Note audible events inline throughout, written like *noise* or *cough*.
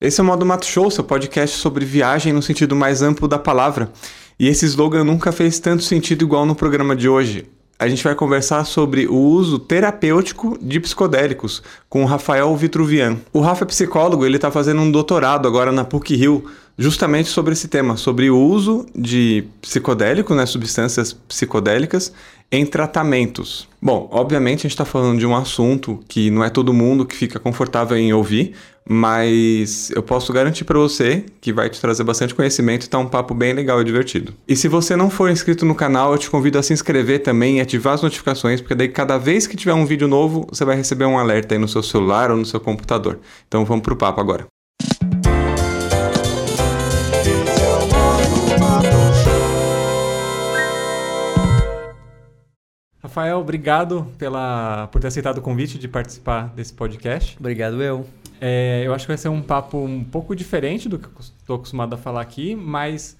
Esse é o Modo Mato Show, seu podcast sobre viagem no sentido mais amplo da palavra. E esse slogan nunca fez tanto sentido igual no programa de hoje. A gente vai conversar sobre o uso terapêutico de psicodélicos com o Rafael Vitruvian. O Rafa é psicólogo, ele está fazendo um doutorado agora na PUC-Rio justamente sobre esse tema, sobre o uso de psicodélicos, né, substâncias psicodélicas, em tratamentos. Bom, obviamente a gente está falando de um assunto que não é todo mundo que fica confortável em ouvir, mas eu posso garantir para você que vai te trazer bastante conhecimento e tá um papo bem legal e divertido. E se você não for inscrito no canal, eu te convido a se inscrever também e ativar as notificações, porque daí cada vez que tiver um vídeo novo, você vai receber um alerta aí no seu celular ou no seu computador. Então vamos pro papo agora. Rafael, obrigado pela, por ter aceitado o convite de participar desse podcast. Obrigado, eu. É, eu acho que vai ser um papo um pouco diferente do que eu estou acostumado a falar aqui, mas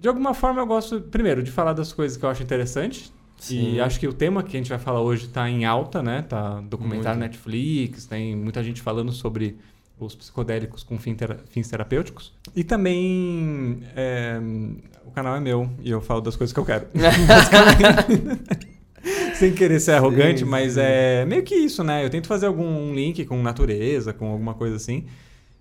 de alguma forma eu gosto, primeiro, de falar das coisas que eu acho interessante. Sim. E acho que o tema que a gente vai falar hoje está em alta, né? Tá documentário Muito. Netflix, tem muita gente falando sobre os psicodélicos com fins terapêuticos. E também é, o canal é meu e eu falo das coisas que eu quero. *laughs* *laughs* Sem querer ser arrogante, sim, mas sim. é meio que isso, né? Eu tento fazer algum link com natureza, com alguma coisa assim.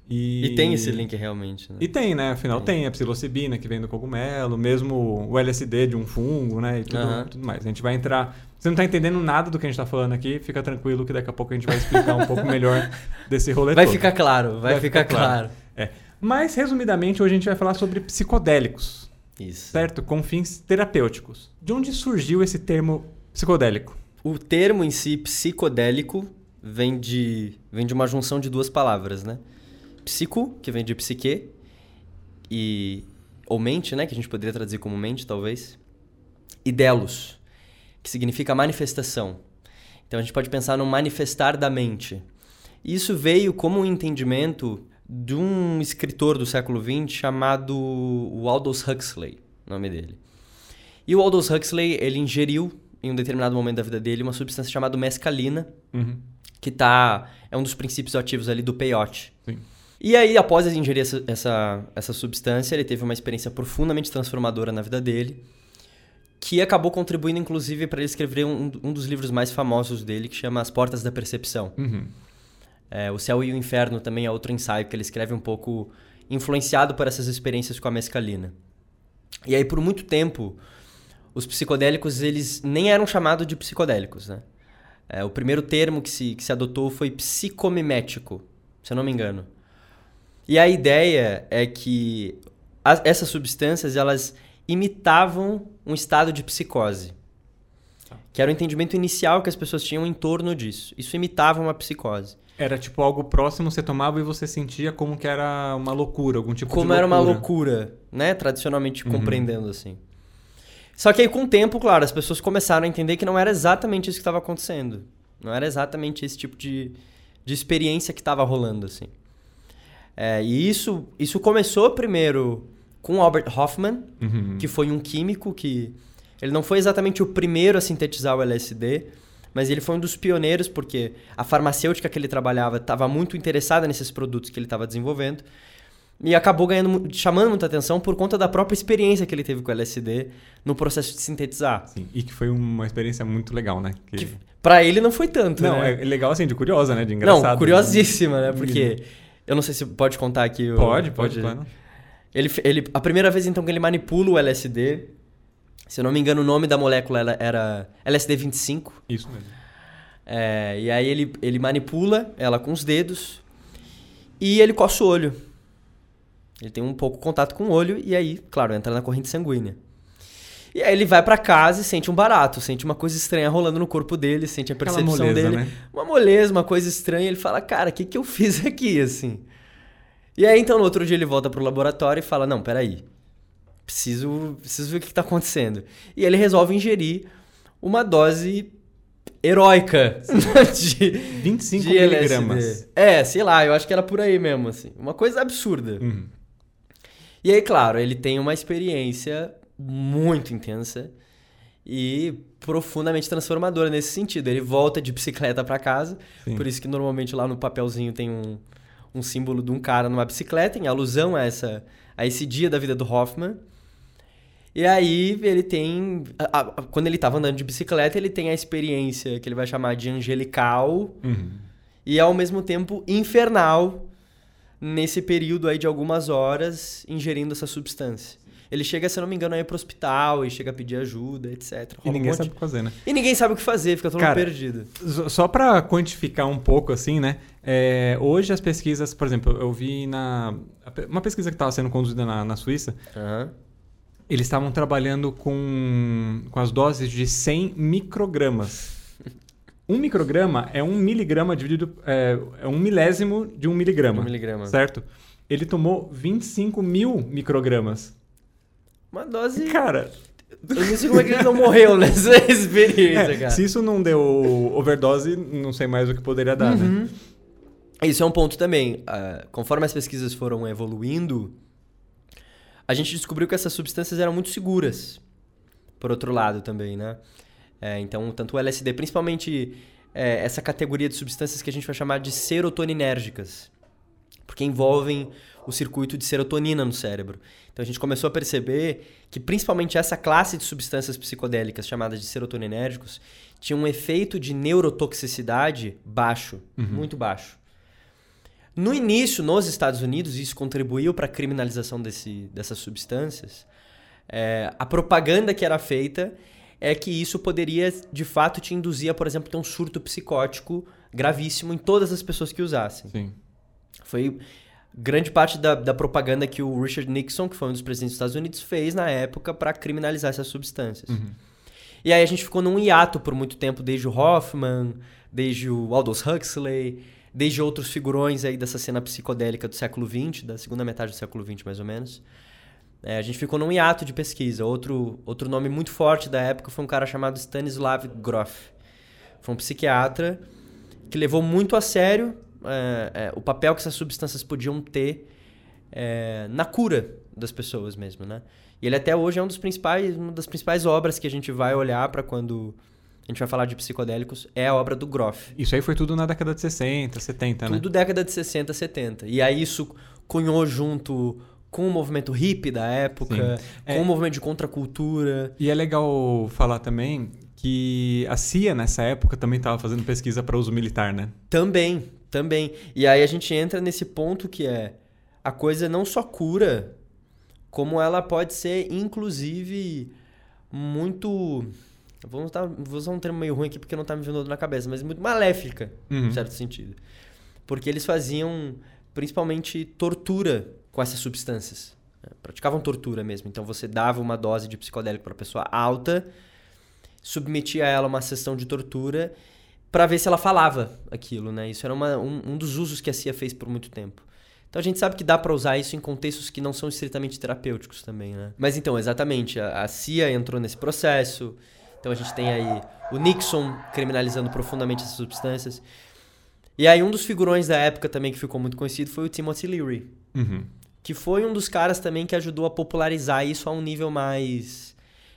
E... e tem esse link realmente, né? E tem, né? Afinal tem, tem a psilocibina que vem do cogumelo, mesmo o LSD de um fungo, né? E tudo, tudo mais. A gente vai entrar... Você não tá entendendo nada do que a gente tá falando aqui, fica tranquilo que daqui a pouco a gente vai explicar um pouco *laughs* melhor desse rolê Vai todo. ficar claro, vai, vai ficar, ficar, claro. claro. É. Mas, resumidamente, hoje a gente vai falar sobre psicodélicos. Isso. Certo? Com fins terapêuticos. De onde surgiu esse termo Psicodélico. O termo em si, psicodélico, vem de, vem de uma junção de duas palavras, né? Psico, que vem de psique, e, ou mente, né? Que a gente poderia traduzir como mente, talvez. E delos, que significa manifestação. Então a gente pode pensar no manifestar da mente. Isso veio como um entendimento de um escritor do século XX chamado Aldous Huxley, nome dele. E o Aldous Huxley, ele ingeriu em um determinado momento da vida dele, uma substância chamada mescalina, uhum. que tá, é um dos princípios ativos ali do peyote. Sim. E aí, após ingerir essa, essa, essa substância, ele teve uma experiência profundamente transformadora na vida dele, que acabou contribuindo, inclusive, para ele escrever um, um, dos livros mais famosos dele, que chama As Portas da Percepção. Uhum. É, o Céu e o Inferno também é outro ensaio que ele escreve um pouco influenciado por essas experiências com a mescalina. E aí, por muito tempo, os psicodélicos eles nem eram chamados de psicodélicos, né? É, o primeiro termo que se, que se adotou foi psicomimético, se eu não me engano. E a ideia é que as, essas substâncias elas imitavam um estado de psicose, tá. que era o entendimento inicial que as pessoas tinham em torno disso. Isso imitava uma psicose. Era tipo algo próximo, você tomava e você sentia como que era uma loucura, algum tipo como de. Como era uma loucura, né? Tradicionalmente uhum. compreendendo assim. Só que aí, com o tempo, claro, as pessoas começaram a entender que não era exatamente isso que estava acontecendo. Não era exatamente esse tipo de, de experiência que estava rolando, assim. É, e isso, isso começou primeiro com Albert Hoffman, uhum. que foi um químico que... Ele não foi exatamente o primeiro a sintetizar o LSD, mas ele foi um dos pioneiros porque a farmacêutica que ele trabalhava estava muito interessada nesses produtos que ele estava desenvolvendo. E acabou ganhando, chamando muita atenção por conta da própria experiência que ele teve com o LSD no processo de sintetizar. Sim, e que foi uma experiência muito legal, né? Que... que pra ele não foi tanto, não, né? é legal assim, de curiosa, né? De engraçado. Não, curiosíssima, né? Porque... Eu não sei se pode contar aqui. O... Pode, pode. Ele, ele, a primeira vez, então, que ele manipula o LSD... Se eu não me engano, o nome da molécula era LSD-25. Isso mesmo. É, e aí ele, ele manipula ela com os dedos e ele coça o olho. Ele tem um pouco contato com o olho e aí, claro, entra na corrente sanguínea. E aí ele vai para casa e sente um barato, sente uma coisa estranha rolando no corpo dele, sente a percepção moleza, dele. Né? Uma moleza, uma coisa estranha. Ele fala, cara, o que, que eu fiz aqui, assim? E aí, então, no outro dia ele volta pro laboratório e fala, não, peraí. Preciso, preciso ver o que, que tá acontecendo. E ele resolve ingerir uma dose heróica *laughs* de 25 de miligramas. É, sei lá, eu acho que era por aí mesmo, assim. Uma coisa absurda. Uhum. E aí, claro, ele tem uma experiência muito intensa e profundamente transformadora nesse sentido. Ele volta de bicicleta para casa, Sim. por isso que normalmente lá no papelzinho tem um, um símbolo de um cara numa bicicleta, em alusão a, essa, a esse dia da vida do Hoffman. E aí ele tem. a- a- quando ele estava andando de bicicleta, ele tem a experiência que ele vai chamar de angelical Uhum. e ao mesmo tempo infernal nesse período aí de algumas horas ingerindo essa substância. Ele chega, se eu não me engano, a ir pro hospital e chega a pedir ajuda, etc. E Rola um ninguém monte- sabe o que fazer, né? E ninguém sabe o que fazer, fica todo mundo Cara, perdido. S- Só para quantificar um pouco, assim, né? é, hoje as pesquisas, por exemplo, eu vi na. Uma pesquisa que estava sendo conduzida na, na Suíça, Aham. eles estavam trabalhando com, com as doses de 100 microgramas. Um micrograma é um miligrama dividido. É, é um milésimo de um miligrama. Um miligrama. Certo? Ele tomou 25 mil microgramas. Uma dose. Cara, Eu não sei como é que ele não morreu nessa *laughs* experiência, é, cara. se isso não deu overdose, não sei mais o que poderia dar, né? Uhum. Isso é um ponto também. Ah, conforme as pesquisas foram evoluindo, a gente descobriu que essas substâncias eram muito seguras. Por outro lado também, né? É, então, tanto o LSD, principalmente é, essa categoria de substâncias que a gente vai chamar de serotoninérgicas. Porque envolvem o circuito de serotonina no cérebro. Então a gente começou a perceber que principalmente essa classe de substâncias psicodélicas chamadas de serotoninérgicos tinha um efeito de neurotoxicidade baixo, muito baixo. No início, nos Estados Unidos, isso contribuiu para a criminalização desse, dessas substâncias. É, a propaganda que era feita é que isso poderia, de fato, te induzir a, por exemplo, ter um surto psicótico gravíssimo em todas as pessoas que usassem. Sim. Foi grande parte da, da propaganda que o Richard Nixon, que foi um dos presidentes dos Estados Unidos, fez na época para criminalizar essas substâncias. E aí a gente ficou num hiato por muito tempo, desde o Hoffman, desde o Aldous Huxley, desde outros figurões aí dessa cena psicodélica do século XX, da segunda metade do século XX, mais ou menos. É, a gente ficou num hiato de pesquisa. Outro, outro nome muito forte da época foi um cara chamado Stanislav Grof. Foi um psiquiatra que levou muito a sério é, é, o papel que essas substâncias podiam ter é, na cura das pessoas mesmo, né? E ele até hoje é um dos principais, uma das principais obras que a gente vai olhar para quando a gente vai falar de psicodélicos é a obra do Grof. Isso aí foi tudo na década de 60, 70, né? Tudo década de 60, 70. E aí isso cunhou junto com o movimento hippie da época, Sim. com É. o movimento de contracultura. E é legal falar também que a CIA nessa época também estava fazendo pesquisa para uso militar, né? Também, também. E aí a gente entra nesse ponto que é a coisa não só cura, como ela pode ser, inclusive, muito. Vou usar, vou usar um termo meio ruim aqui porque não tá me vindo na cabeça, mas muito maléfica, Uhum. em certo sentido. Porque eles faziam principalmente tortura com essas substâncias. né? Praticavam tortura mesmo. Então você dava uma dose de psicodélico para pessoa alta, submetia ela a uma sessão de tortura para ver se ela falava aquilo, né? Isso era uma- um, um dos usos que a CIA fez por muito tempo. Então a gente sabe que dá para usar isso em contextos que não são estritamente terapêuticos também, né? Mas então, exatamente, a, a CIA entrou nesse processo. Então a gente tem aí o Nixon criminalizando profundamente essas substâncias. E aí um dos figurões da época também que ficou muito conhecido foi o Timothy Leary, Uhum. Que foi um dos caras também que ajudou a popularizar isso a um nível mais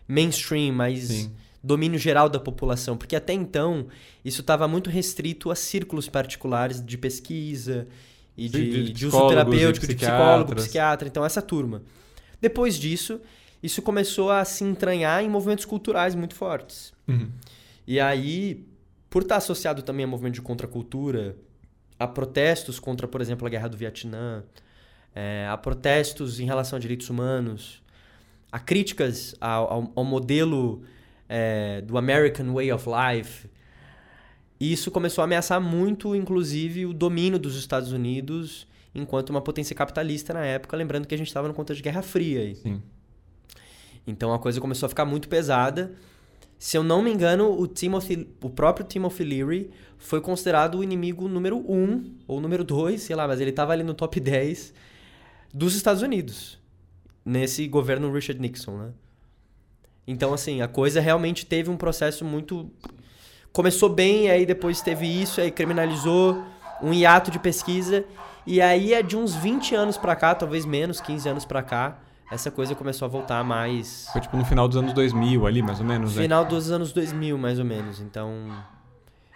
mainstream, mais Sim. domínio geral da população, porque até então isso estava muito restrito a círculos particulares de pesquisa e De- de, de uso terapêutico, de psicólogo, psiquiatra, então essa turma. Depois disso, isso começou a se entranhar em movimentos culturais muito fortes. Uhum. E aí, por estar associado também a movimento de contracultura, a protestos contra, por exemplo, a guerra do Vietnã, é, a protestos em relação a direitos humanos, a críticas ao, ao- ao modelo é, do American Way of Life, e isso começou a ameaçar muito, inclusive, o domínio dos Estados Unidos enquanto uma potência capitalista na época, lembrando que a gente estava no contexto de Guerra Fria. aí. Sim. Então a coisa começou a ficar muito pesada. Se eu não me engano, o, Timothy, o próprio Timothy Leary foi considerado o inimigo número um, ou número dois, sei lá, mas ele estava ali no top 10 dos Estados Unidos, nesse governo Richard Nixon, né? Então, assim, a coisa realmente teve um processo muito. Começou bem, aí depois teve isso, aí criminalizou, um hiato de pesquisa, e aí é de uns 20 anos pra cá, talvez menos, 15 anos pra cá, essa coisa começou a voltar mais. Foi tipo no final dos anos 2000 ali, mais ou menos, né? Final dos anos 2000, mais ou menos. Então,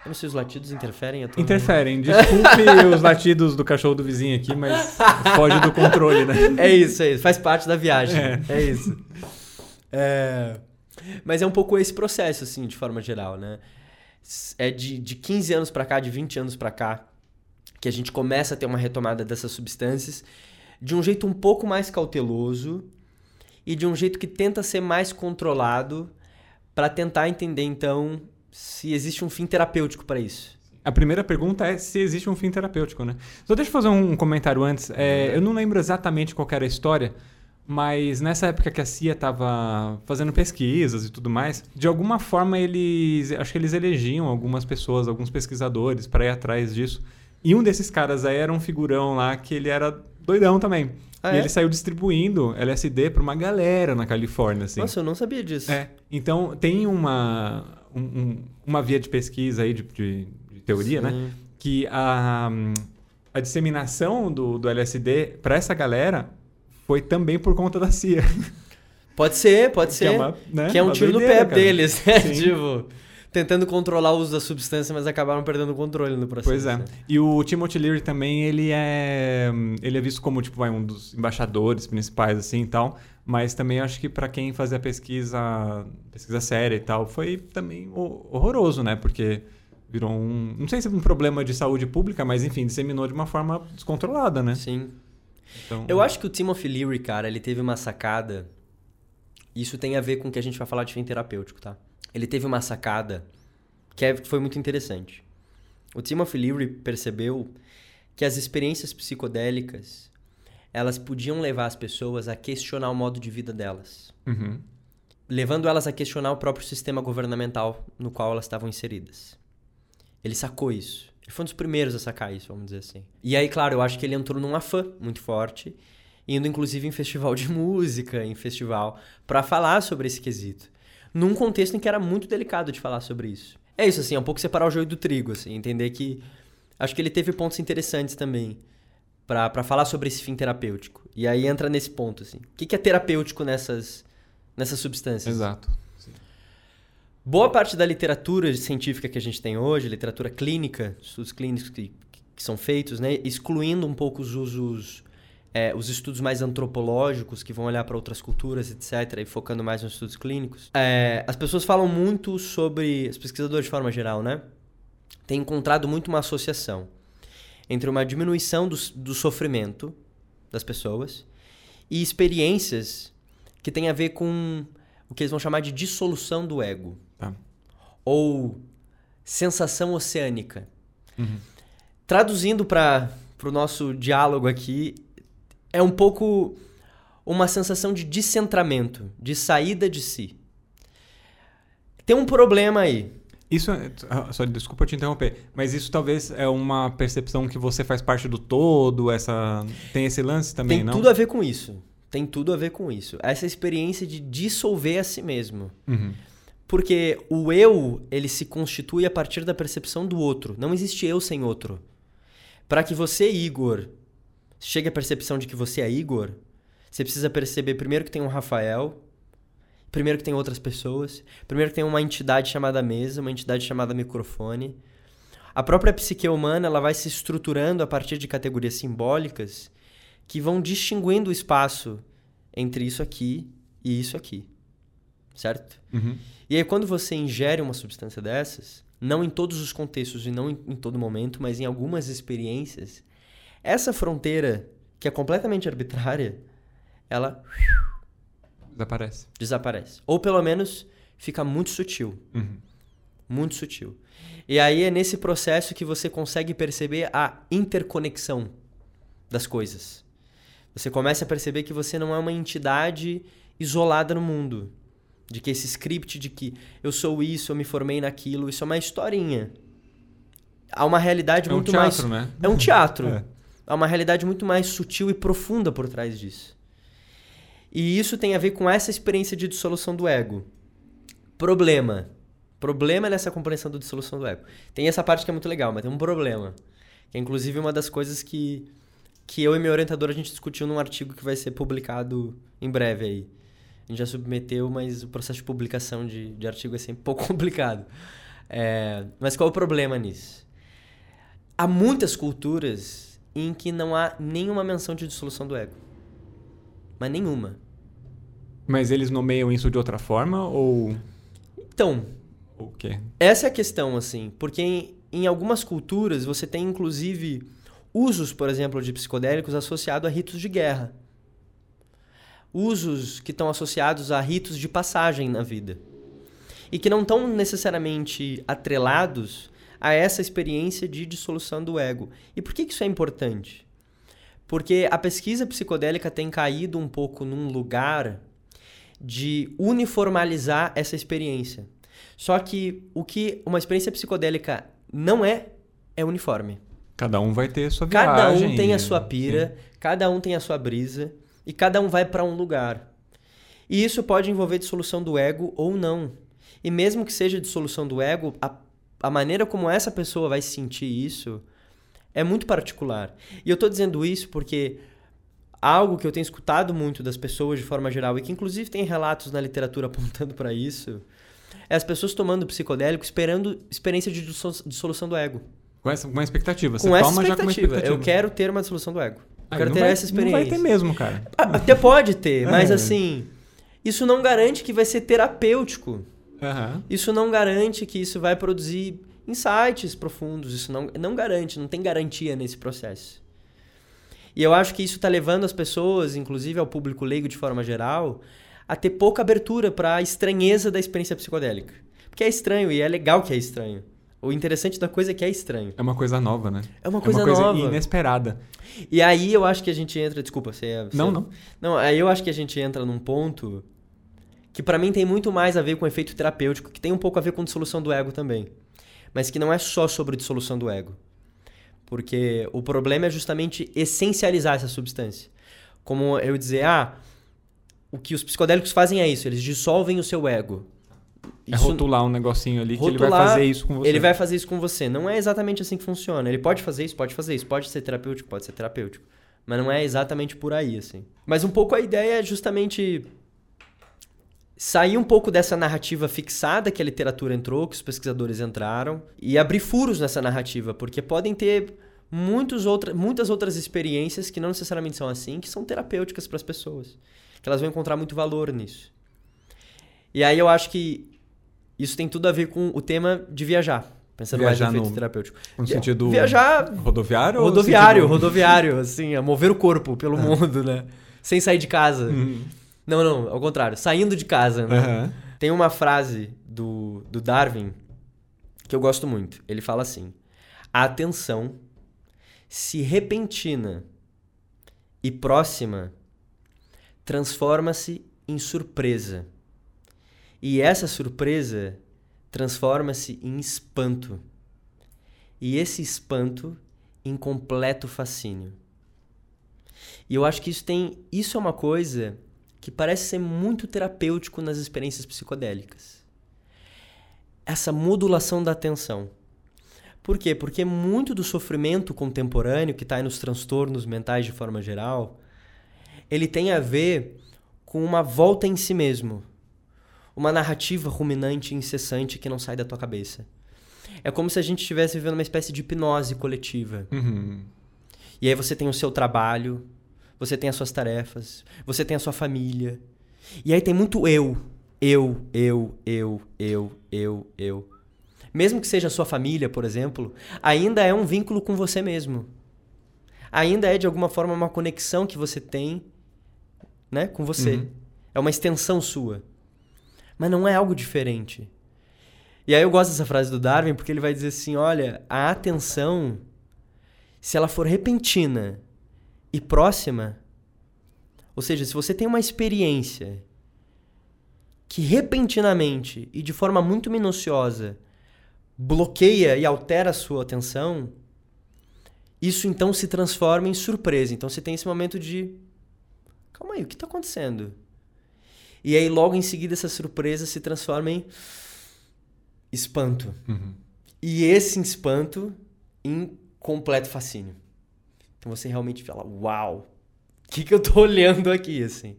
Eu não sei, os latidos interferem? Tô... Interferem. *laughs* Desculpe os latidos do cachorro do vizinho aqui, mas foge do controle, né? É isso, é isso. Faz parte da viagem. É, é isso. *laughs* É... Mas é um pouco esse processo, assim, de forma geral, né? É de, de 15 anos para cá, de 20 anos para cá, que a gente começa a ter uma retomada dessas substâncias de um jeito um pouco mais cauteloso e de um jeito que tenta ser mais controlado para tentar entender, então, se existe um fim terapêutico para isso. A primeira pergunta é se existe um fim terapêutico, né? Só deixa eu fazer um comentário antes. É, eu não lembro exatamente qual era a história, mas nessa época que a CIA estava fazendo pesquisas e tudo mais, de alguma forma eles, acho que eles elegiam algumas pessoas, alguns pesquisadores para ir atrás disso. E um desses caras aí era um figurão lá que ele era doidão também. Ah, e é? ele saiu distribuindo LSD para uma galera na Califórnia, assim. Nossa, eu não sabia disso. É. Então tem uma um, uma via de pesquisa aí, de, de, de teoria, né? Sim. né? Que a, a disseminação do, do LSD para essa galera foi também por conta da CIA. *laughs* Pode ser, pode ser. Que é, uma, né? que é um uma tiro doideira, no pé cara. deles, né? *laughs* tipo, tentando controlar o uso da substância, mas acabaram perdendo o controle no processo. Pois é. Né? E o Timothy Leary também, ele é ele é visto como tipo um dos embaixadores principais assim e tal. Mas também acho que para quem fazia pesquisa, pesquisa séria e tal, foi também horroroso, né? Porque virou um, não sei se é um problema de saúde pública, mas enfim, disseminou de uma forma descontrolada, né? Sim. Então, Eu acho que o Timothy Leary, cara, ele teve uma sacada. Isso tem a ver com o que a gente vai falar de fim terapêutico, tá? Ele teve uma sacada que é, foi muito interessante. O Timothy Leary percebeu que as experiências psicodélicas elas podiam levar as pessoas a questionar o modo de vida delas. Uhum. Levando elas a questionar o próprio sistema governamental no qual elas estavam inseridas. Ele sacou isso. Ele foi um dos primeiros a sacar isso, vamos dizer assim. E aí, claro, eu acho que ele entrou num afã muito forte, indo inclusive em festival de *laughs* música, em festival, para falar sobre esse quesito. Num contexto em que era muito delicado de falar sobre isso. É isso, assim, é um pouco separar o joio do trigo, assim, entender que. Acho que ele teve pontos interessantes também para falar sobre esse fim terapêutico. E aí entra nesse ponto, assim. O que, que é terapêutico nessas, nessas substâncias? Exato. Sim. Boa parte da literatura científica que a gente tem hoje, literatura clínica, estudos clínicos que, que são feitos, né, excluindo um pouco os usos, é, os estudos mais antropológicos, que vão olhar para outras culturas, etc., e focando mais nos estudos clínicos, é, as pessoas falam muito sobre, os pesquisadores de forma geral, né, têm encontrado muito uma associação entre uma diminuição do, do sofrimento das pessoas e experiências que têm a ver com o que eles vão chamar de dissolução do ego. Tá. Ou sensação oceânica. Uhum. Traduzindo para o nosso diálogo aqui, é um pouco uma sensação de descentramento, de saída de si. Tem um problema aí. Isso, é, ah, só desculpa te interromper, mas isso talvez é uma percepção que você faz parte do todo, essa tem esse lance também, tem não? Tem tudo a ver com isso. Tem tudo a ver com isso. Essa experiência de dissolver a si mesmo. Uhum. Porque o eu, ele se constitui a partir da percepção do outro. Não existe eu sem outro. Para que você, Igor, chegue à percepção de que você é Igor, você precisa perceber primeiro que tem um Rafael, Primeiro que tem outras pessoas. Primeiro que tem uma entidade chamada mesa, uma entidade chamada microfone. A própria psique humana ela vai se estruturando a partir de categorias simbólicas que vão distinguindo o espaço entre isso aqui e isso aqui. Certo? Uhum. E aí, quando você ingere uma substância dessas, não em todos os contextos e não em, em todo momento, mas em algumas experiências, essa fronteira, que é completamente arbitrária, ela Desaparece. Desaparece. Ou pelo menos fica muito sutil. Uhum. Muito sutil. E aí é nesse processo que você consegue perceber a interconexão das coisas. Você começa a perceber que você não é uma entidade isolada no mundo. De que esse script de que eu sou isso, eu me formei naquilo, isso é uma historinha. Há uma realidade é muito um teatro, mais. Né? É um teatro. *laughs* é. Há uma realidade muito mais sutil e profunda por trás disso. E isso tem a ver com essa experiência de dissolução do ego. Problema. Problema nessa compreensão da dissolução do ego. Tem essa parte que é muito legal, mas tem um problema. Que é inclusive uma das coisas que, que eu e meu orientador a gente discutiu num artigo que vai ser publicado em breve aí. A gente já submeteu, mas o processo de publicação de, de artigo é sempre um *laughs* pouco complicado. É, mas qual é o problema nisso? Há muitas culturas em que não há nenhuma menção de dissolução do ego. Mas nenhuma. Mas eles nomeiam isso de outra forma ou. Então. O quê? Essa é a questão, assim. Porque em, em algumas culturas você tem, inclusive, usos, por exemplo, de psicodélicos associados a ritos de guerra. Usos que estão associados a ritos de passagem na vida. E que não estão necessariamente atrelados a essa experiência de dissolução do ego. E por que, que isso é importante? Porque a pesquisa psicodélica tem caído um pouco num lugar de uniformalizar essa experiência. Só que o que uma experiência psicodélica não é, é uniforme. Cada um vai ter a sua viagem. Cada um tem a sua pira, sim. cada um tem a sua brisa e cada um vai para um lugar. E isso pode envolver dissolução do ego ou não. E mesmo que seja dissolução do ego, a, a maneira como essa pessoa vai sentir isso é muito particular. E eu estou dizendo isso porque algo que eu tenho escutado muito das pessoas de forma geral e que inclusive tem relatos na literatura *laughs* apontando para isso, é as pessoas tomando psicodélico esperando experiência de dissolução do ego. Com essa com uma expectativa. Você com essa toma expectativa. já com uma expectativa. Eu quero ter uma dissolução do ego. Eu Aí quero ter vai- essa experiência. Não vai ter mesmo, cara. Ah, Até pode ter, mas É. assim, isso não garante que vai ser terapêutico. Aham. Isso não garante que isso vai produzir insights profundos. Isso não, não garante, não tem garantia nesse processo. E eu acho que isso está levando as pessoas, inclusive ao público leigo de forma geral, a ter pouca abertura para a estranheza da experiência psicodélica. Porque é estranho e é legal que é estranho. O interessante da coisa é que é estranho. É uma coisa nova, né? É uma é coisa uma coisa nova. inesperada. E aí eu acho que a gente entra. Desculpa, você. você- Não, não. Não, aí eu acho que a gente entra num ponto que pra mim tem muito mais a ver com efeito terapêutico, que tem um pouco a ver com dissolução do ego também. Mas que não é só sobre dissolução do ego. Porque o problema é justamente essencializar essa substância. Como eu dizer, ah, o que os psicodélicos fazem é isso, eles dissolvem o seu ego. É rotular um negocinho ali que ele vai rotular, fazer isso com você. Ele vai fazer isso com você. Não é exatamente assim que funciona. Ele pode fazer isso, pode fazer isso. Pode ser terapêutico, pode ser terapêutico. Mas não é exatamente por aí, assim. Mas um pouco a ideia é justamente sair um pouco dessa narrativa fixada que a literatura entrou, que os pesquisadores entraram, e abrir furos nessa narrativa, porque podem ter muitos outra, muitas outras experiências que não necessariamente são assim, que são terapêuticas para as pessoas. Que elas vão encontrar muito valor nisso. E aí eu acho que isso tem tudo a ver com o tema de viajar. Pensando Viajar mais no efeito no- terapêutico. No sentido Viajar rodoviário rodoviário, sentido- rodoviário, assim, a mover o corpo pelo mundo, né? Sem sair de casa. Uhum. Não, não, ao contrário, saindo de casa, né? Aham. Tem uma frase do, do Darwin que eu gosto muito. Ele fala assim: a atenção, se repentina e próxima, transforma-se em surpresa. E essa surpresa transforma-se em espanto. E esse espanto em completo fascínio. E eu acho que isso tem, isso é uma coisa que parece ser muito terapêutico nas experiências psicodélicas. Essa modulação da atenção. Por quê? Porque muito do sofrimento contemporâneo que está aí nos transtornos mentais de forma geral, ele tem a ver com uma volta em si mesmo. Uma narrativa ruminante incessante que não sai da tua cabeça. É como se a gente estivesse vivendo uma espécie de hipnose coletiva. Uhum. E aí você tem o seu trabalho, você tem as suas tarefas, você tem a sua família. E aí tem muito eu. Eu, eu, eu, eu, eu, eu. Mesmo que seja a sua família, por exemplo, ainda é um vínculo com você mesmo. Ainda é de alguma forma uma conexão que você tem, né, com você. Uhum. É uma extensão sua. Mas não é algo diferente. E aí eu gosto dessa frase do Darwin porque ele vai dizer assim, olha, a atenção se ela for repentina e próxima, ou seja, se você tem uma experiência que repentinamente e de forma muito minuciosa bloqueia e altera a sua atenção, isso então se transforma em surpresa. Então você tem esse momento de calma aí, o que está acontecendo? E aí logo em seguida essa surpresa se transforma em espanto. Uhum. E esse espanto em completo fascínio. Então você realmente fala, uau, o que, que eu tô *laughs* olhando aqui, assim?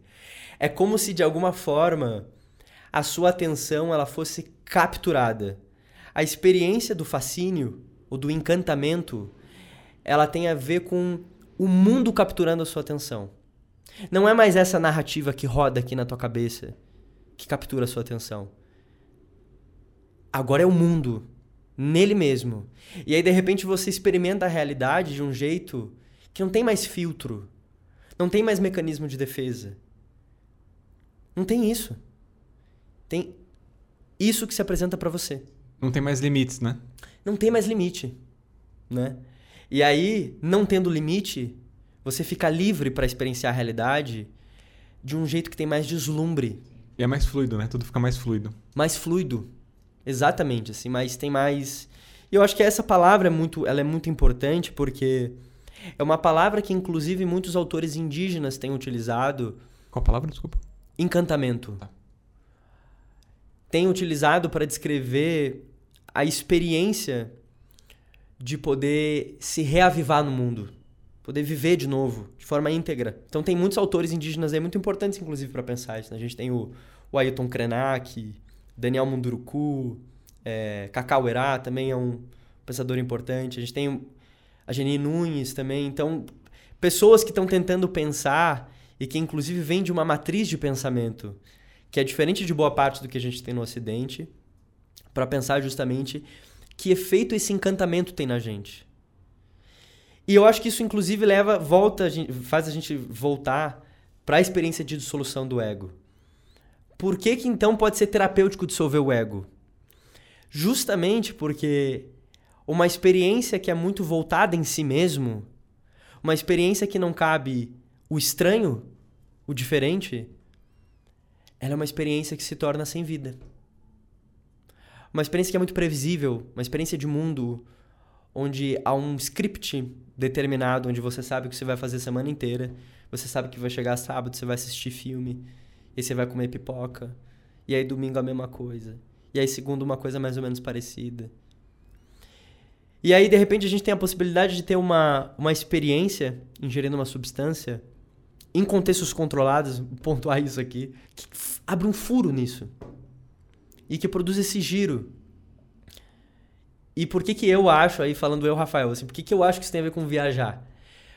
É como se, de alguma forma, a sua atenção ela fosse capturada. a experiência do fascínio ou do encantamento, ela tem a ver com o mundo capturando a sua atenção. Não é mais essa narrativa que roda aqui na tua cabeça que captura a sua atenção. Agora é o mundo, nele mesmo. E aí, de repente, você experimenta a realidade de um jeito que não tem mais filtro, não tem mais mecanismo de defesa. Não tem isso. Tem isso que se apresenta para você. Não tem mais limites, né? Não tem mais limite, né? E aí, não tendo limite, você fica livre para experienciar a realidade de um jeito que tem mais deslumbre. E é mais fluido, né? Tudo fica mais fluido. Mais fluido. Exatamente, assim, mas tem mais E eu acho que essa palavra é muito, ela é muito importante porque é uma palavra que inclusive muitos autores indígenas têm utilizado. Qual a palavra, desculpa? Encantamento. Tá. Tem utilizado para descrever a experiência de poder se reavivar no mundo, poder viver de novo, de forma íntegra. Então tem muitos autores indígenas aí muito importantes, inclusive, para pensar isso. Né? A gente tem o, o Ailton Krenak, Daniel Munduruku, é, Cacau Erá também é um pensador importante. A gente tem a Geni Nunes também. Então, pessoas que estão tentando pensar e que inclusive vêm de uma matriz de pensamento que é diferente de boa parte do que a gente tem no Ocidente, para pensar justamente que efeito esse encantamento tem na gente. E eu acho que isso, inclusive, leva, volta, faz a gente voltar para a experiência de dissolução do ego. Por que, que então pode ser terapêutico dissolver o ego? Justamente porque uma experiência que é muito voltada em si mesmo, uma experiência que não cabe o estranho, o diferente, ela é uma experiência que se torna sem vida uma experiência que é muito previsível, uma experiência de mundo onde há um script determinado, onde você sabe o que você vai fazer a semana inteira, você sabe que vai chegar sábado, você vai assistir filme, e você vai comer pipoca, e aí domingo a mesma coisa, e aí segundo uma coisa mais ou menos parecida. E aí, de repente, a gente tem a possibilidade de ter uma, uma experiência ingerindo uma substância em contextos controlados, pontuar isso aqui, que abre um furo nisso e que produz esse giro. E por que que eu acho, aí falando eu, Rafael, assim, por que que eu acho que isso tem a ver com viajar?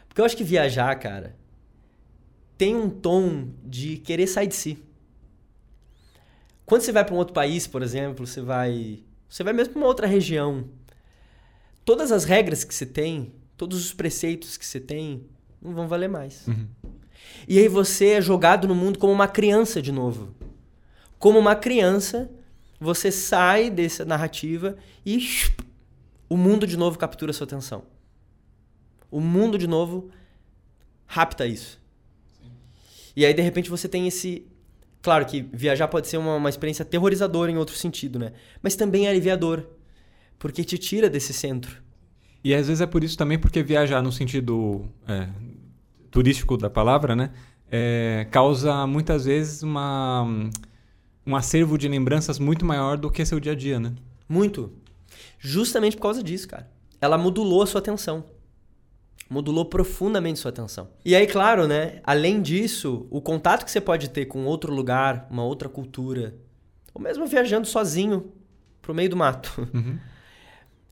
Porque eu acho que viajar, cara, tem um tom de querer sair de si. Quando você vai para um outro país, por exemplo, você vai, você vai mesmo para uma outra região. Todas as regras que você tem, todos os preceitos que você tem, não vão valer mais. Uhum. E aí você é jogado no mundo como uma criança de novo. Como uma criança você sai dessa narrativa e o mundo de novo captura sua atenção. O mundo de novo rapta isso. Sim. E aí, de repente, você tem esse. Claro que viajar pode ser uma, uma experiência aterrorizadora em outro sentido, né? Mas também é aliviador. Porque te tira desse centro. E às vezes é por isso também, porque viajar no sentido é, turístico da palavra, né? É, causa muitas vezes uma um acervo de lembranças muito maior do que seu dia a dia, né? Muito. Justamente por causa disso, cara. Ela modulou a sua atenção. Modulou profundamente sua atenção. E aí, claro, né? Além disso, o contato que você pode ter com outro lugar, uma outra cultura, ou mesmo viajando sozinho pro meio do mato, uhum. *laughs*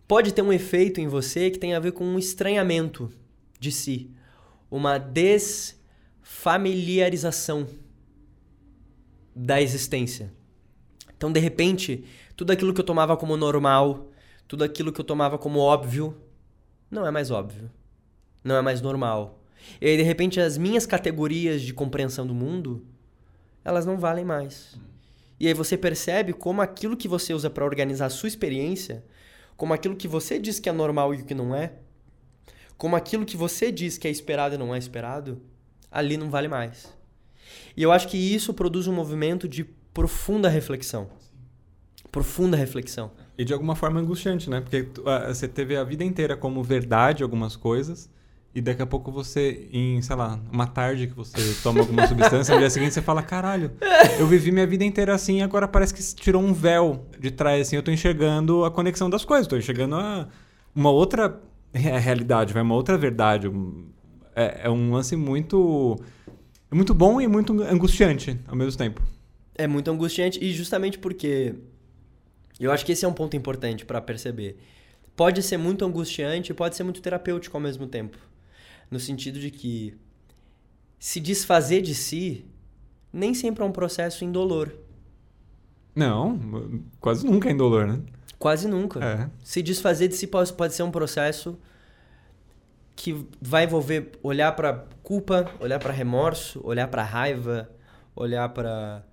pode ter um efeito em você que tem a ver com um estranhamento de si, uma desfamiliarização da existência. Então, de repente, tudo aquilo que eu tomava como normal, tudo aquilo que eu tomava como óbvio, não é mais óbvio. Não é mais normal. E aí, de repente, as minhas categorias de compreensão do mundo, elas não valem mais. E aí você percebe como aquilo que você usa para organizar a sua experiência, como aquilo que você diz que é normal e o que não é, como aquilo que você diz que é esperado e não é esperado, ali não vale mais. E eu acho que isso produz um movimento de profunda reflexão. Profunda reflexão. E de alguma forma angustiante, né? Porque uh, você teve a vida inteira como verdade algumas coisas, e daqui a pouco você, em, sei lá, uma tarde que você toma alguma *laughs* substância, no dia seguinte você fala: caralho, eu vivi minha vida inteira assim, agora parece que tirou um véu de trás, assim, eu tô enxergando a conexão das coisas, tô enxergando a, uma outra realidade, vai uma outra verdade. É, é um lance muito é muito bom e muito angustiante ao mesmo tempo. É muito angustiante e justamente porque Eu acho que esse é um ponto importante para perceber. Pode ser muito angustiante e pode ser muito terapêutico ao mesmo tempo. No sentido de que se desfazer de si nem sempre é um processo indolor. Não, quase nunca é indolor, né? Quase nunca. É. Se desfazer de si pode, pode ser um processo que vai envolver olhar para culpa, olhar para remorso, olhar para raiva, olhar para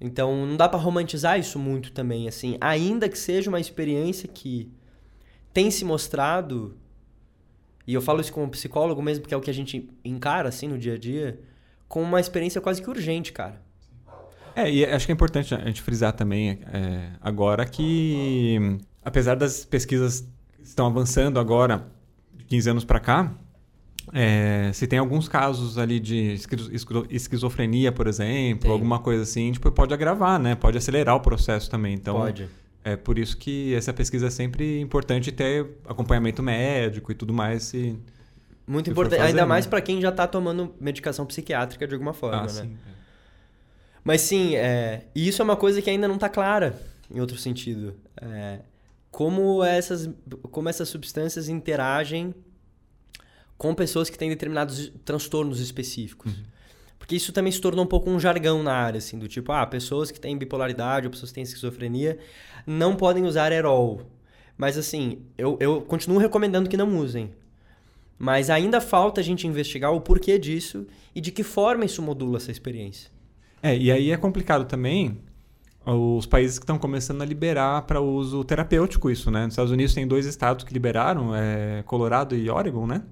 então não dá para romantizar isso muito também assim, ainda que seja uma experiência que tem se mostrado e eu falo isso como psicólogo mesmo porque é o que a gente encara assim no dia a dia, como uma experiência quase que urgente, cara. É, e acho que é importante a gente frisar também é, agora que, apesar das pesquisas estão avançando agora, de 15 anos para cá, é, se tem alguns casos ali de esquizofrenia, por exemplo, tem. alguma coisa assim, tipo, pode agravar, né? Pode acelerar o processo também. Então, pode. É por isso que essa pesquisa é sempre importante ter acompanhamento médico e tudo mais. Se, Muito importante, fazer, ainda né? mais para quem já está tomando medicação psiquiátrica de alguma forma, ah, né? Sim. É. Mas sim, é, e isso é uma coisa que ainda não está clara, em outro sentido. É, como, essas, como essas substâncias interagem com pessoas que têm determinados transtornos específicos. Uhum. Porque isso também se tornou um pouco um jargão na área, assim, do tipo, ah, pessoas que têm bipolaridade ou pessoas que têm esquizofrenia não podem usar Erol. Mas assim, eu, eu continuo recomendando que não usem. Mas ainda falta a gente investigar o porquê disso e de que forma isso modula essa experiência. É, e aí é complicado também os países que estão começando a liberar para uso terapêutico isso, né? Nos Estados Unidos tem dois estados que liberaram, é Colorado e Oregon, né?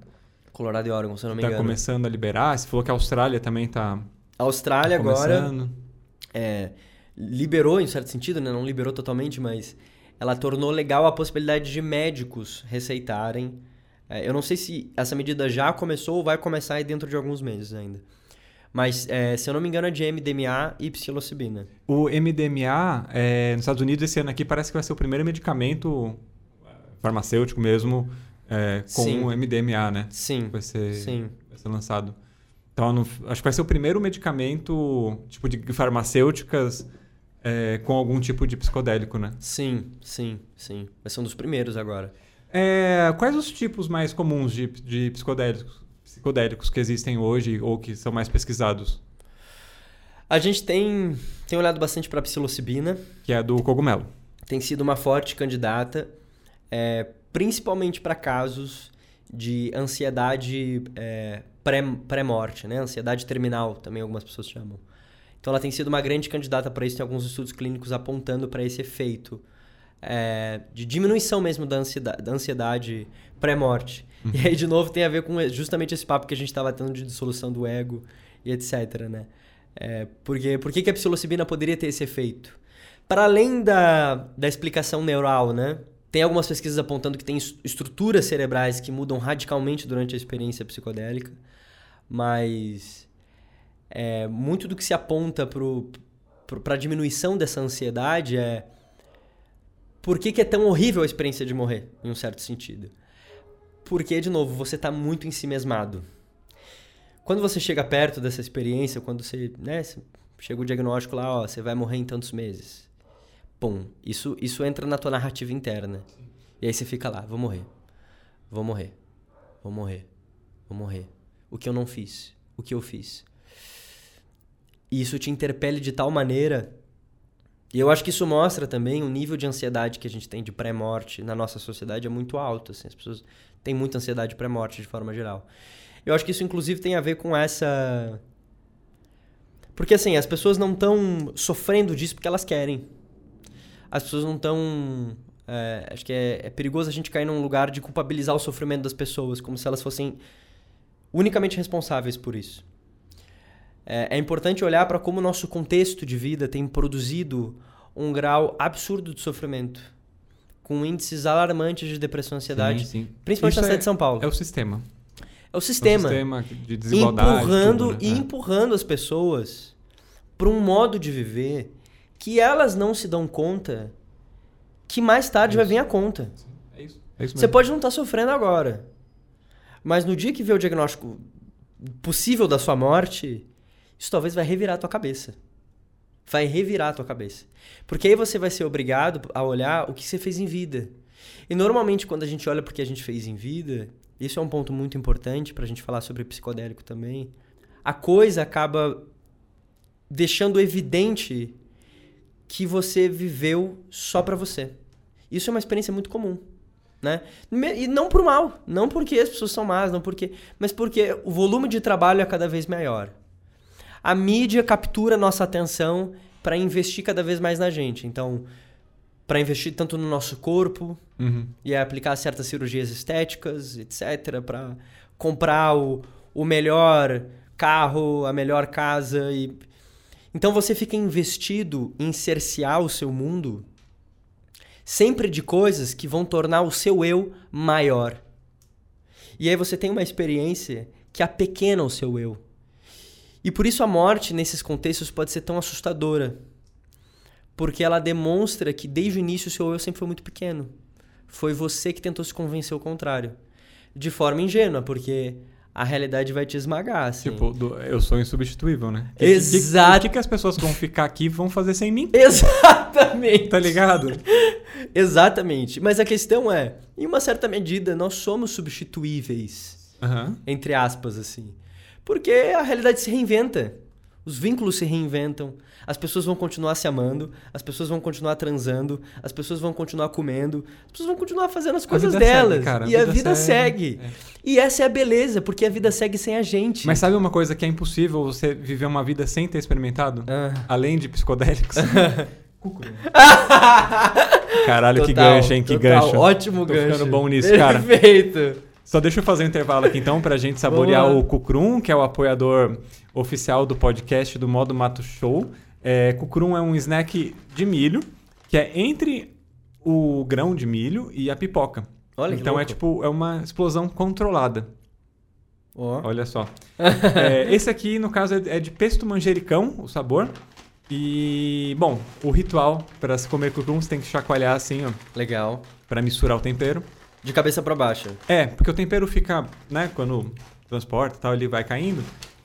Colorado e Oregon, se eu não me tá engano. Está começando a liberar. Você falou que a Austrália também está. A Austrália tá agora é, liberou, em certo sentido, né? não liberou totalmente, mas ela tornou legal a possibilidade de médicos receitarem. É, eu não sei se essa medida já começou ou vai começar dentro de alguns meses ainda. Mas, é, se eu não me engano, é de MDMA e psilocibina. O MDMA, é, nos Estados Unidos, esse ano aqui, parece que vai ser o primeiro medicamento farmacêutico mesmo é, com Sim. o MDMA, né? Sim. Vai ser, Sim. Vai ser lançado. Então, acho que vai ser o primeiro medicamento, tipo, de farmacêuticas é, com algum tipo de psicodélico, né? Sim, sim, sim. Vai ser um dos primeiros agora. É, quais os tipos mais comuns de, de psicodélicos? psicodélicos que existem hoje ou que são mais pesquisados? A gente tem, tem olhado bastante para a psilocibina. Que é do cogumelo. Tem sido uma forte candidata, é, principalmente para casos de ansiedade é, pré-morte, né? ansiedade terminal, também algumas pessoas chamam. Então ela tem sido uma grande candidata para isso, tem alguns estudos clínicos apontando para esse efeito é, de diminuição mesmo da ansiedade, da ansiedade pré-morte. Uhum. E aí, de novo, tem a ver com justamente esse papo que a gente estava tendo de dissolução do ego e etc, né? É, porque, por que, que a psilocibina poderia ter esse efeito? Para além da, da explicação neural, né? Tem algumas pesquisas apontando que tem estruturas cerebrais que mudam radicalmente durante a experiência psicodélica, mas é, muito do que se aponta para a diminuição dessa ansiedade é por que, que é tão horrível a experiência de morrer, em um certo sentido. Porque, de novo, você está muito em si mesmado. Quando você chega perto dessa experiência, quando você, né, chega o diagnóstico lá, ó, você vai morrer em tantos meses. Pum, isso, isso entra na tua narrativa interna. E aí você fica lá, vou morrer. Vou morrer. Vou morrer. Vou morrer. O que eu não fiz? O que eu fiz? E isso te interpele de tal maneira e eu acho que isso mostra também o nível de ansiedade que a gente tem de pré-morte na nossa sociedade é muito alto. Assim, as pessoas têm muita ansiedade pré-morte de forma geral. Eu acho que isso, inclusive, tem a ver com essa. Porque, assim, as pessoas não estão sofrendo disso porque elas querem. As pessoas não estão. É, acho que é, é perigoso a gente cair num lugar de culpabilizar o sofrimento das pessoas, como se elas fossem unicamente responsáveis por isso. É, é importante olhar para como o nosso contexto de vida tem produzido um grau absurdo de sofrimento, com índices alarmantes de depressão e ansiedade, sim, sim. principalmente Isso na cidade é, de São Paulo. É o sistema. É o sistema. É o sistema de desigualdade. Empurrando tudo, né? e é. empurrando as pessoas para um modo de viver que elas não se dão conta que mais tarde vai vir a conta. É isso. É isso Você pode não estar tá sofrendo agora, mas no dia que vê o diagnóstico possível da sua morte, isso talvez vai revirar a tua cabeça. Vai revirar a tua cabeça. Porque aí você vai ser obrigado a olhar o que você fez em vida. E normalmente quando a gente olha porque a gente fez em vida, isso é um ponto muito importante pra gente falar sobre psicodélico também. A coisa acaba deixando evidente que você viveu só pra você. Isso é uma experiência muito comum, né? E não por mal, não porque as pessoas são más, não porque, mas porque o volume de trabalho é cada vez maior. A mídia captura nossa atenção para investir cada vez mais na gente. Então, para investir tanto no nosso corpo Uhum. e aplicar certas cirurgias estéticas, etc, para comprar o, o melhor carro, a melhor casa e então você fica investido em cercear o seu mundo sempre de coisas que vão tornar o seu eu maior. E aí você tem uma experiência que apequena o seu eu. E por isso a morte nesses contextos pode ser tão assustadora. Porque ela demonstra que desde o início o seu eu sempre foi muito pequeno. Foi você que tentou se convencer ao contrário. De forma ingênua, porque a realidade vai te esmagar, assim. Tipo, do- eu sou insubstituível, né? Que- Exato. O que, que as pessoas que vão ficar aqui vão fazer sem mim? *laughs* Exatamente. Tá ligado? Exatamente. Mas a questão é, em uma certa medida, nós somos substituíveis. Aham. Entre aspas, assim. Porque a realidade se reinventa. Os vínculos se reinventam. As pessoas vão continuar se amando. As pessoas vão continuar transando. As pessoas vão continuar comendo. As pessoas vão continuar fazendo as coisas vida segue, delas. cara, a e a vida vida segue. segue. É. E essa é a beleza, porque a vida segue sem a gente. Mas sabe uma coisa que é impossível você viver uma vida sem ter experimentado? Ah. Além de psicodélicos? *laughs* Caralho, que Total, gancho, hein? Que total. gancho. Ótimo Tô gancho. ficando bom nisso, cara. Perfeito. Só deixa eu fazer um intervalo aqui então pra gente saborear Boa. o Cucrum, que é o apoiador oficial do podcast do Modo Mato Show. É, Cucrum é um snack de milho, que é entre o grão de milho e a pipoca. Olha então é tipo, é uma explosão controlada. Ó. Olha só. *laughs* É, esse aqui, no caso, é é de pesto manjericão, o sabor. E, bom, o ritual para se comer cucrum, você tem que chacoalhar assim, ó, Legal. para misturar o tempero. De cabeça pra baixo. É, porque o tempero fica, né, quando transporta e tal, ele vai caindo.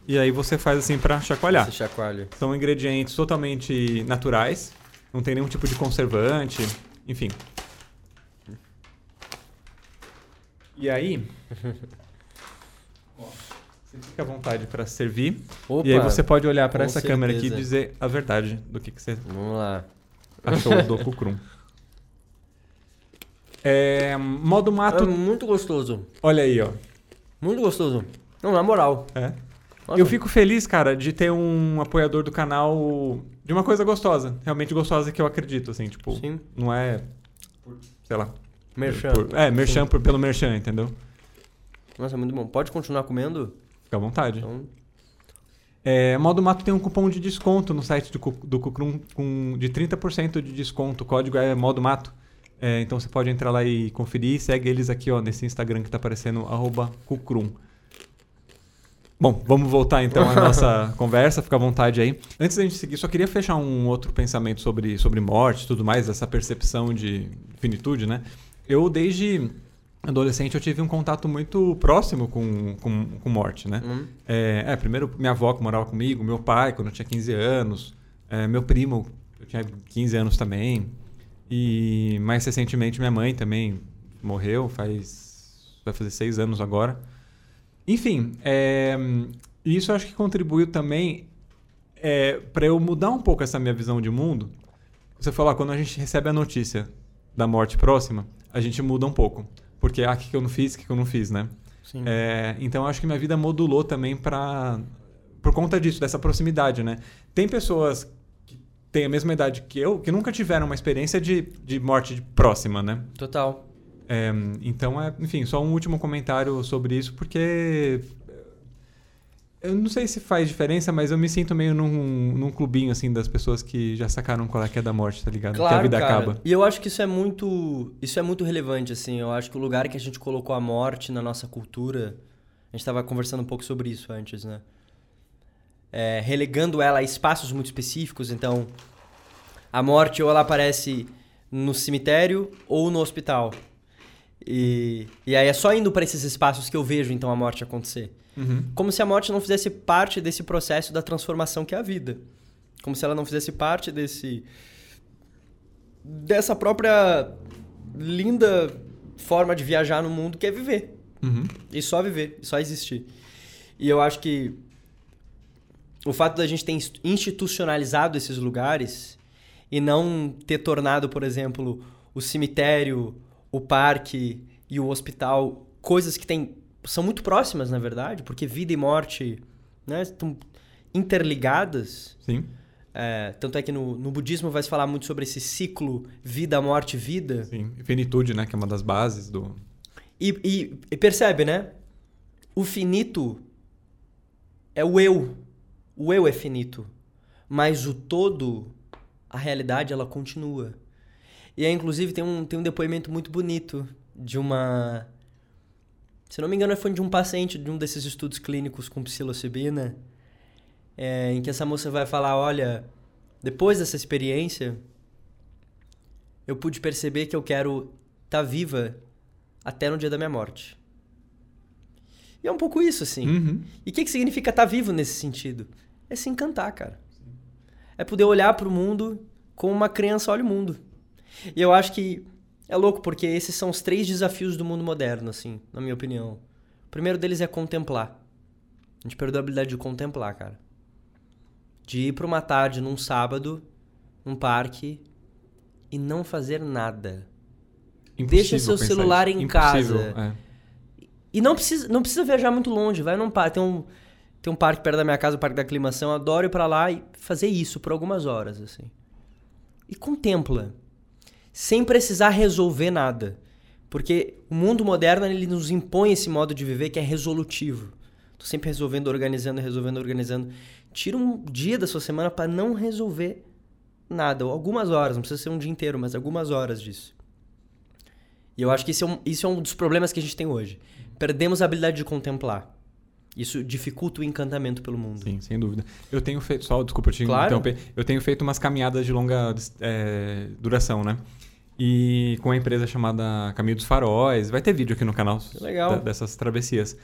E aí você faz assim para chacoalhar. Esse chacoalho. São ingredientes totalmente naturais, não tem nenhum tipo de conservante, enfim. E aí, *laughs* você fica à vontade para servir. Opa. E aí você pode olhar para essa câmera aqui e certeza. dizer a verdade do que, que você Vamos lá. achou do *laughs* Cucrum. É, modo É mato, muito gostoso. olha aí, ó. Muito gostoso. Não, na moral. É. Nossa. Eu fico feliz, cara, de ter um apoiador do canal de uma coisa gostosa. Realmente gostosa que eu acredito, assim, tipo, Sim. não é, sei lá. Merchan. por- é, merchan por- pelo merchan, entendeu? Nossa, muito bom. Pode continuar comendo? Fica à vontade. Então, É, Modo Mato tem um cupom de desconto no site do, do Cucrum com de 30% de desconto. O código é Modo Mato. É, então você pode entrar lá e conferir. Segue eles aqui ó, nesse Instagram que tá aparecendo, arroba Cucrum. Bom, vamos voltar então à nossa *laughs* conversa, fica à vontade aí. Antes da gente seguir, só queria fechar um outro pensamento sobre, sobre morte e tudo mais, essa percepção de finitude, né? Eu, desde adolescente, eu tive um contato muito próximo com, com, com morte, né? hum, É, é, primeiro minha avó que morava comigo, meu pai quando eu tinha 15 anos, é, meu primo, eu tinha 15 anos também, e mais recentemente minha mãe também morreu, faz vai fazer seis anos agora. Enfim, é, isso acho que contribuiu também é, para eu mudar um pouco essa minha visão de mundo. Você falou, ah, quando a gente recebe a notícia da morte próxima, a gente muda um pouco. Porque, ah, o que, que eu não fiz, o que, que eu não fiz, né? sim. É, então acho que minha vida modulou também para por conta disso, dessa proximidade, né? Tem pessoas têm a mesma idade que eu que nunca tiveram uma experiência de, de morte próxima, né? Total. É, então, é, enfim, só um último comentário sobre isso, porque eu não sei se faz diferença, mas eu me sinto meio num, num clubinho, assim, das pessoas que já sacaram qual é que é da morte, tá ligado? que a Claro, vida cara. acaba. E eu acho que isso é muito, isso é muito relevante assim. Eu acho que o lugar que a gente colocou a morte na nossa cultura, a gente estava conversando um pouco sobre isso antes, né? É, relegando ela a espaços muito específicos. Então, a morte ou ela aparece no cemitério ou no hospital. E, e aí é só indo para esses espaços que eu vejo então a morte acontecer. Uhum. Como se a morte não fizesse parte desse processo da transformação que é a vida. Como se ela não fizesse parte desse dessa própria linda forma de viajar no mundo que é viver. Uhum. E só viver, só existir. E eu acho que o fato da gente ter institucionalizado esses lugares e não ter tornado, por exemplo, o cemitério, o parque e o hospital coisas que tem, são muito próximas, na verdade, porque vida e morte né, estão interligadas. Sim. É, tanto é que no, no, budismo vai se falar muito sobre esse ciclo vida, morte, vida. Sim, finitude, né? Que é uma das bases do. E, e, e percebe, né? O finito é o eu. O eu é finito. Mas o todo, a realidade, ela continua. E aí, inclusive, tem um, tem um depoimento muito bonito de uma. Se não me engano, foi de um paciente de um desses estudos clínicos com psilocibina é, em que essa moça vai falar: olha, depois dessa experiência, eu pude perceber que eu quero estar tá viva até no dia da minha morte. E é um pouco isso, assim. Uhum. E o que, que significa estar tá vivo nesse sentido? É se encantar, cara. É poder olhar para o mundo como uma criança olha o mundo. E eu acho que é louco, porque esses são os três desafios do mundo moderno, assim, na minha opinião. O primeiro deles é contemplar. A gente perdeu a habilidade de contemplar, cara de ir para uma tarde num sábado, num parque e não fazer nada. Impossível Deixa seu celular isso. em Impossível, casa. É. E não precisa, não precisa viajar muito longe, vai num parque, tem um tem um parque perto da minha casa, o Parque da Aclimação, adoro ir para lá e fazer isso por algumas horas assim. E contempla, sem precisar resolver nada. Porque o mundo moderno ele nos impõe esse modo de viver que é resolutivo. Tô sempre resolvendo, organizando, resolvendo, organizando. Tira um dia da sua semana para não resolver nada, ou algumas horas, não precisa ser um dia inteiro, mas algumas horas disso. E eu acho que isso é um, isso é um dos problemas que a gente tem hoje. Perdemos a habilidade de contemplar. Isso dificulta o encantamento pelo mundo. Sim, sem dúvida. Eu tenho feito. Só, desculpa te claro. interromper. Eu tenho feito umas caminhadas de longa é, duração, né? E com a empresa chamada Caminho dos Faróis. Vai ter vídeo aqui no canal da, dessas travessias.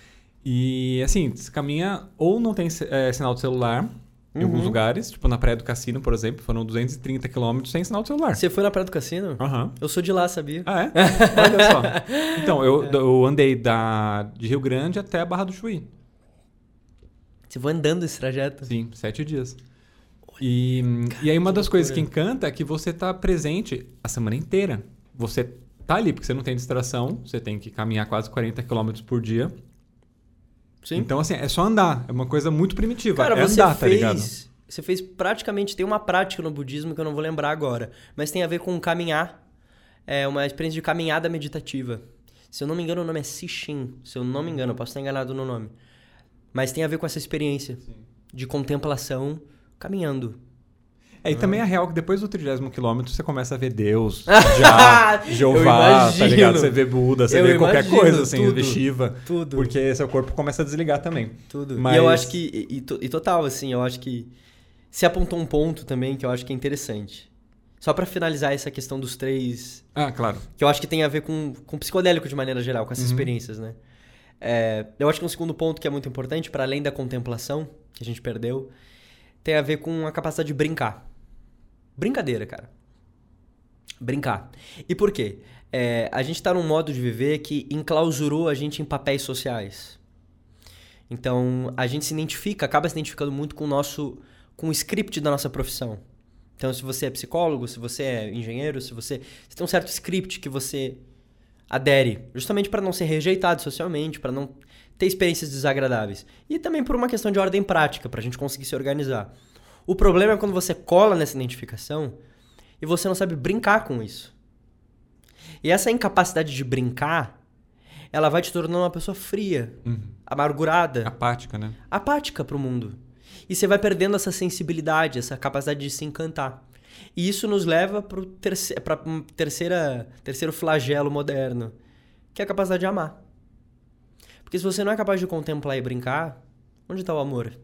E assim, você caminha ou não tem é, sinal de celular em uhum. alguns lugares, tipo na Praia do Cassino, por exemplo, foram 230 quilômetros sem sinal de celular. Você foi na Praia do Cassino? Aham. Uhum. Eu sou de lá, sabia? Ah, é? Olha só. Então, eu, é. eu andei da, de Rio Grande até a Barra do Chuí. Você foi andando esse trajeto? Sim, sete dias. E, Cara, e aí uma das coisas que encanta é que você está presente a semana inteira. Você tá ali, porque você não tem distração, você tem que caminhar quase 40 quilômetros por dia. Sim. Então, assim, é só andar. É uma coisa muito primitiva. Cara, é você andar, fez, tá ligado? Você fez praticamente. Tem uma prática no budismo que eu não vou lembrar agora. Mas tem a ver com caminhar. É uma experiência de caminhada meditativa. Se eu não me engano, o nome é Sishin. Se eu não me engano, eu posso estar enganado no nome. Mas tem a ver com essa experiência Sim. de contemplação caminhando. É, e também é real que depois do 30 quilômetro você começa a ver Deus, *laughs* já, Jeová, tá ligado? Você vê Buda, você eu vê qualquer coisa, assim, tudo, vê Shiva. Tudo. Porque seu corpo começa a desligar também. Tudo. Mas... E eu acho que, e, e, total, assim, eu acho que se apontou um ponto também que eu acho que é interessante. Só para finalizar essa questão dos três. Ah, claro. Que eu acho que tem a ver com, com psicodélico de maneira geral, com essas uhum. experiências, né? É, eu acho que um segundo ponto que é muito importante, para além da contemplação, que a gente perdeu, tem a ver com a capacidade de brincar. Brincadeira, cara. Brincar. E por quê? É, a gente está num modo de viver que enclausurou a gente em papéis sociais. Então, a gente se identifica, acaba se identificando muito com o nosso com o script da nossa profissão. Então, se você é psicólogo, se você é engenheiro, se você, você tem um certo script que você adere, justamente para não ser rejeitado socialmente, para não ter experiências desagradáveis. E também por uma questão de ordem prática, para a gente conseguir se organizar. O problema é quando você cola nessa identificação e você não sabe brincar com isso. E essa incapacidade de brincar, ela vai te tornando uma pessoa fria, uhum. amargurada. Apática, né? Apática pro mundo. E você vai perdendo essa sensibilidade, essa capacidade de se encantar. E isso nos leva para o terce terceira, terceiro flagelo moderno, que é a capacidade de amar. Porque se você não é capaz de contemplar e brincar, onde está o amor?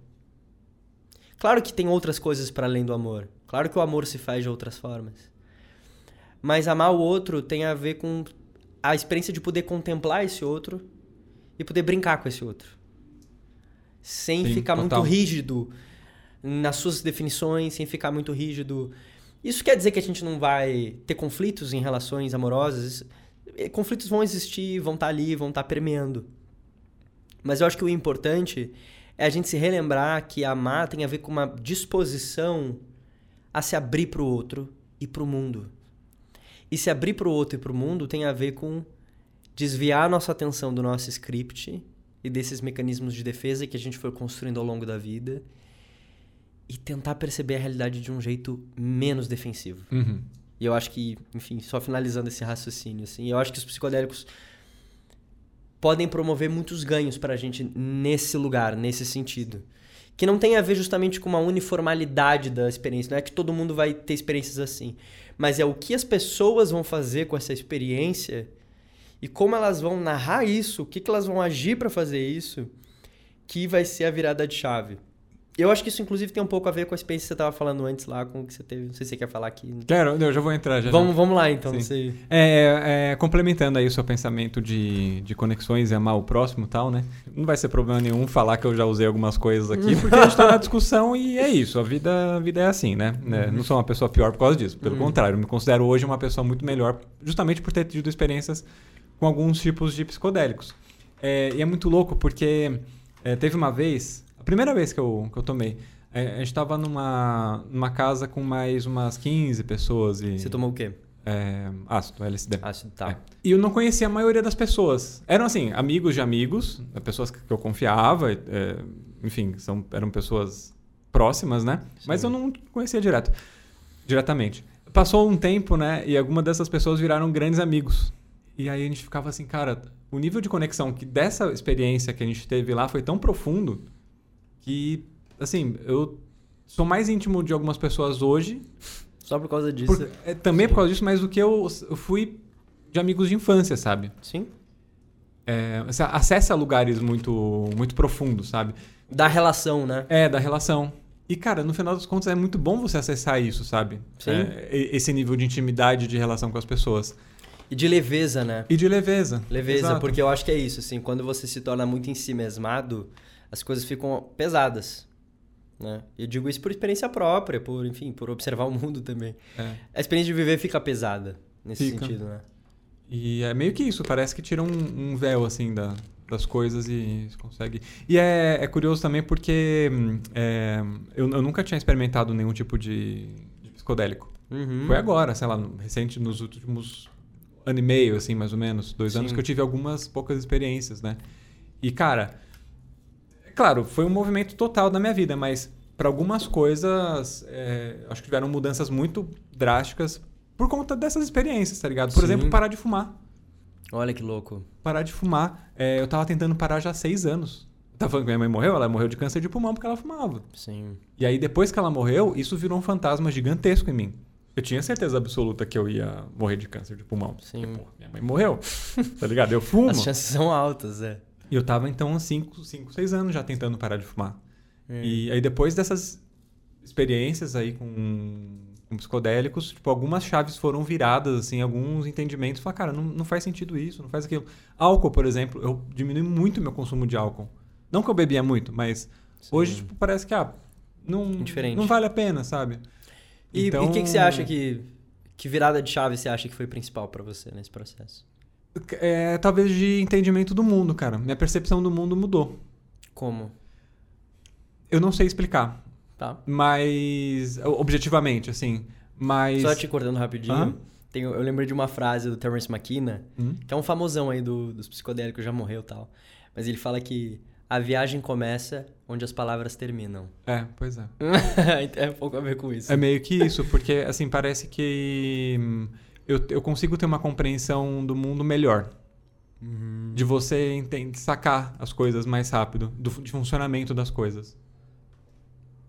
Claro que tem outras coisas para além do amor. Claro que o amor se faz de outras formas. Mas amar o outro tem a ver com a experiência de poder contemplar esse outro e poder brincar com esse outro. Sem Sim, ficar total. muito rígido nas suas definições, sem ficar muito rígido. Isso quer dizer que a gente não vai ter conflitos em relações amorosas? Conflitos vão existir, vão estar ali, vão estar permeando. Mas eu acho que o importante é a gente se relembrar que amar tem a ver com uma disposição a se abrir para o outro e para o mundo. E se abrir para o outro e para o mundo tem a ver com desviar nossa atenção do nosso script e desses mecanismos de defesa que a gente foi construindo ao longo da vida e tentar perceber a realidade de um jeito menos defensivo. Uhum. E eu acho que, enfim, só finalizando esse raciocínio, assim, eu acho que os psicodélicos podem promover muitos ganhos para a gente nesse lugar, nesse sentido. Que não tem a ver justamente com uma uniformidade da experiência. Não é que todo mundo vai ter experiências assim. Mas é o que as pessoas vão fazer com essa experiência e como elas vão narrar isso, o que, que elas vão agir para fazer isso, que vai ser a virada de chave. Eu acho que isso, inclusive, tem um pouco a ver com a experiência que você estava falando antes lá, com o que você teve. Não sei se você quer falar aqui. Quero, eu já vou entrar. Já, vamos, já. vamos lá, então. Sim. É, é, complementando aí o seu pensamento de, de conexões e amar o próximo e tal, né? Não vai ser problema nenhum falar que eu já usei algumas coisas aqui, *laughs* porque a gente tá na discussão e é isso. A vida, a vida é assim, né? Uhum. Não sou uma pessoa pior por causa disso. Pelo uhum. contrário, eu me considero hoje uma pessoa muito melhor, justamente por ter tido experiências com alguns tipos de psicodélicos. É, e é muito louco porque é, teve uma vez, a primeira vez que eu, que eu tomei, é, a gente estava numa, numa casa com mais umas 15 pessoas. E, Você tomou o quê? É, ácido, LSD. Ácido, tá. É. E eu não conhecia a maioria das pessoas. Eram, assim, amigos de amigos, pessoas que eu confiava, é, enfim, são, eram pessoas próximas, né? Sim. Mas eu não conhecia direto, diretamente. Passou um tempo, né? E algumas dessas pessoas viraram grandes amigos. E aí a gente ficava assim, cara, o nível de conexão que dessa experiência que a gente teve lá foi tão profundo que assim, eu sou mais íntimo de algumas pessoas hoje. Só por causa disso. Por, é, também Sim. por causa disso, mas do que eu, eu fui de amigos de infância, sabe? Sim. É, acessa lugares muito, muito profundos, sabe? Da relação, né? É, da relação. E, cara, no final das contas é muito bom você acessar isso, sabe? Sim. É, esse nível de intimidade, de relação com as pessoas. E de leveza, né? E de leveza. Leveza, Exato. porque eu acho que é isso, assim, quando você se torna muito em si mesmado, as coisas ficam pesadas. Né? Eu digo isso por experiência própria, por, enfim, por observar o mundo também. É. A experiência de viver fica pesada nesse fica. sentido, né? E é meio que isso, parece que tira um, um véu, assim, da, das coisas e consegue. E é, é curioso também porque é, eu, eu, nunca tinha experimentado nenhum tipo de, de psicodélico. Uhum. Foi agora, sei lá, recente, nos últimos ano e meio, assim, mais ou menos, dois Sim. anos, que eu tive algumas poucas experiências, né? E, cara, Claro, foi um movimento total da minha vida, mas para algumas coisas, é, acho que tiveram mudanças muito drásticas por conta dessas experiências, tá ligado? Por Sim. exemplo, parar de fumar. Olha que louco. Parar de fumar. É, eu tava tentando parar já há seis anos. Tava falando que minha mãe morreu, ela morreu de câncer de pulmão porque ela fumava. Sim. E aí, depois que ela morreu, isso virou um fantasma gigantesco em mim. Eu tinha certeza absoluta que eu ia morrer de câncer de pulmão. Sim. Porque, pô, minha mãe morreu. *laughs* tá ligado? Eu fumo. As chances são altas, é. E eu tava, então, há 5, 6 anos já tentando parar de fumar. É. E aí, depois dessas experiências aí com, com, psicodélicos, tipo, algumas chaves foram viradas, assim, alguns entendimentos. Falar, cara, não, não faz sentido isso, não faz aquilo. Álcool, por exemplo, eu diminui muito meu consumo de álcool. Não que eu bebia muito, mas Sim. hoje, tipo, parece que, ah, não, não vale a pena, sabe? E o então... que, que você acha que... Que virada de chave você acha que foi principal para você nesse processo? É, talvez de entendimento do mundo, cara. Minha percepção do mundo mudou. Como? Eu não sei explicar. Tá. Mas. Objetivamente, assim. Mas. Só te cortando rapidinho. Tem, eu lembrei de uma frase do Terence McKenna, hum? que é um famosão aí do, dos psicodélicos, já morreu e tal. Mas ele fala que a viagem começa onde as palavras terminam. É, pois é. *laughs* é um pouco a ver com isso. É meio que isso, porque assim, parece que hum, eu, eu consigo ter uma compreensão do mundo melhor. Uhum. De você entender, sacar as coisas mais rápido, do de funcionamento das coisas.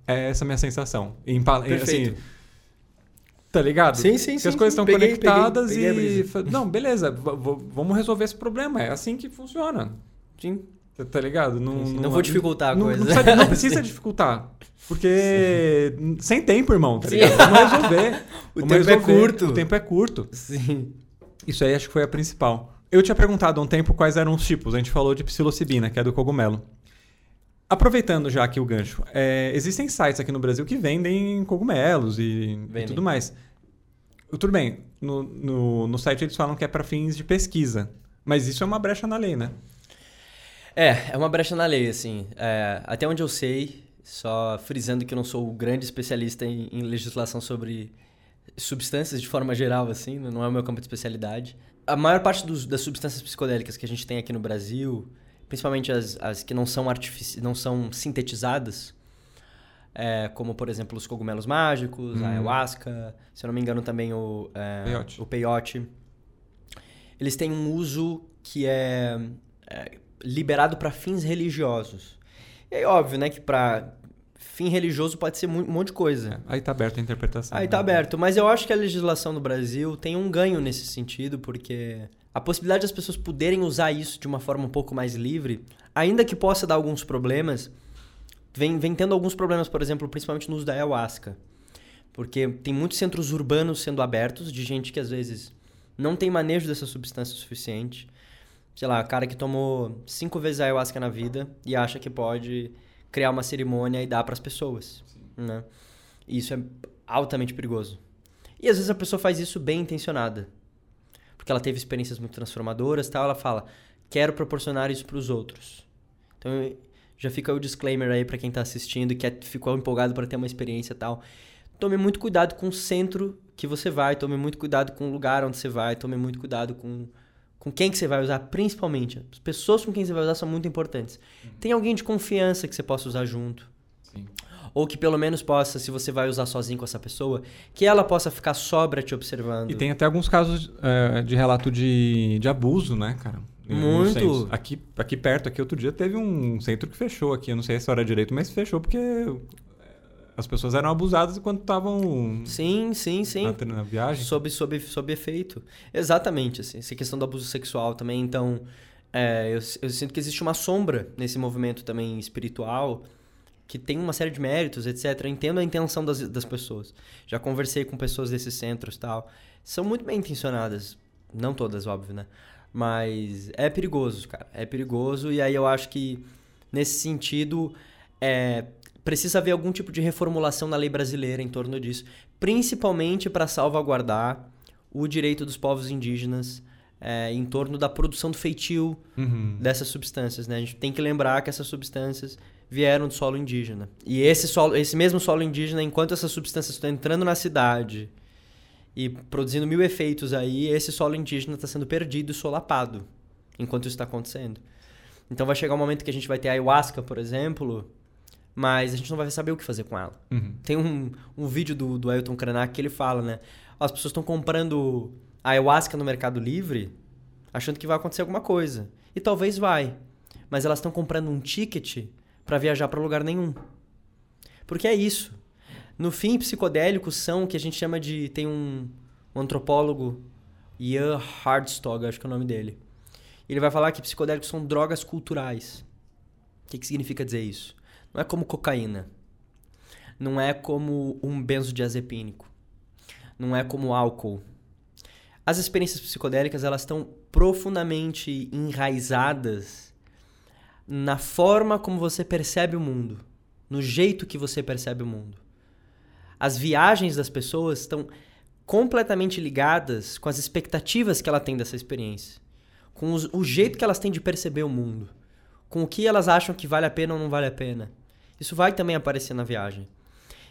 É essa a minha sensação. Em, Perfeito. Assim, Tá ligado? Sim, sim, que sim. as coisas estão conectadas peguei, peguei e. Não, beleza, vamos resolver esse problema. É assim que funciona. Sim. Tá ligado? Não, não, não vou dificultar a não, coisa. Não precisa, não precisa *laughs* dificultar. Porque Sim. sem tempo, irmão, tá ligado? Vamos resolver. *laughs* o Vamos tempo resolver. é curto. O tempo é curto. Sim. Isso aí acho que foi a principal. Eu tinha perguntado há um tempo quais eram os tipos. A gente falou de psilocibina, que é do cogumelo. Aproveitando já aqui o gancho, é, existem sites aqui no Brasil que vendem cogumelos e, e tudo mais. Tudo bem, no, no, no, site eles falam que é para fins de pesquisa, mas isso é uma brecha na lei, né? É, é uma brecha na lei, assim. É, até onde eu sei, só frisando que eu não sou o grande especialista em, em legislação sobre substâncias de forma geral, assim, não é o meu campo de especialidade. A maior parte dos, das substâncias psicodélicas que a gente tem aqui no Brasil principalmente as, as que não são, artifici não são sintetizadas, é, como, por exemplo, os cogumelos mágicos, a uhum. ayahuasca, se eu não me engano também o, é, peyote. o peyote. Eles têm um uso que é, é liberado para fins religiosos. E é óbvio, né, que para fim religioso pode ser um monte de coisa. É, aí tá aberto a interpretação. Aí né? tá aberto, mas eu acho que a legislação no Brasil tem um ganho nesse sentido, porque a possibilidade das pessoas poderem usar isso de uma forma um pouco mais livre, ainda que possa dar alguns problemas, vem, vem tendo alguns problemas, por exemplo, principalmente no uso da ayahuasca. Porque tem muitos centros urbanos sendo abertos de gente que às vezes não tem manejo dessa substância suficiente. Sei lá, cara que tomou cinco vezes ayahuasca na vida e acha que pode criar uma cerimônia e dar para as pessoas. Né? E isso é altamente perigoso. E às vezes a pessoa faz isso bem intencionada porque ela teve experiências muito transformadoras tal, ela fala, quero proporcionar isso para os outros. Então, já fica o disclaimer aí para quem está assistindo que ficou empolgado para ter uma experiência tal. Tome muito cuidado com o centro que você vai, tome muito cuidado com o lugar onde você vai, tome muito cuidado com, com quem que você vai usar, principalmente. As pessoas com quem você vai usar são muito importantes. Uhum. Tem alguém de confiança que você possa usar junto. Sim ou que pelo menos possa, se você vai usar sozinho com essa pessoa, que ela possa ficar sobra te observando. E tem até alguns casos é, de relato de, de abuso, né, cara? Muito. Aqui, aqui perto, aqui outro dia, teve um centro que fechou aqui. Eu não sei se era direito, mas fechou porque as pessoas eram abusadas enquanto estavam. Sim, sim, sim. Na, na, viagem. Sob, sob, sob efeito. Exatamente. Assim, essa questão do abuso sexual também. Então, é, eu, eu sinto que existe uma sombra nesse movimento também espiritual que tem uma série de méritos, etc. Eu entendo a intenção das, das pessoas. Já conversei com pessoas desses centros tal. São muito bem intencionadas. Não todas, óbvio, né? Mas é perigoso, cara. É perigoso. E aí eu acho que, nesse sentido, é, precisa haver algum tipo de reformulação na lei brasileira em torno disso. Principalmente para salvaguardar o direito dos povos indígenas é, em torno da produção do feitio uhum. dessas substâncias. Né? A gente tem que lembrar que essas substâncias vieram do solo indígena. E esse, solo, esse mesmo solo indígena, enquanto essas substâncias estão entrando na cidade e produzindo mil efeitos aí, esse solo indígena está sendo perdido e solapado enquanto isso está acontecendo. Então vai chegar um momento que a gente vai ter a ayahuasca, por exemplo, mas a gente não vai saber o que fazer com ela. Uhum. Tem um, um vídeo do, do Ailton Krenak que ele fala, né? As pessoas estão comprando ayahuasca no Mercado Livre achando que vai acontecer alguma coisa. E talvez vai. Mas elas estão comprando um ticket para viajar para lugar nenhum. Porque é isso. No fim, psicodélicos são o que a gente chama de. Tem um, um antropólogo, Ian Hardstog, acho que é o nome dele. Ele vai falar que psicodélicos são drogas culturais. O que, que significa dizer isso? Não é como cocaína. Não é como um benzodiazepínico. Não é como álcool. As experiências psicodélicas elas estão profundamente enraizadas na forma como você percebe o mundo, no jeito que você percebe o mundo. As viagens das pessoas estão completamente ligadas com as expectativas que ela tem dessa experiência, com os, o jeito que elas têm de perceber o mundo, com o que elas acham que vale a pena ou não vale a pena. Isso vai também aparecer na viagem.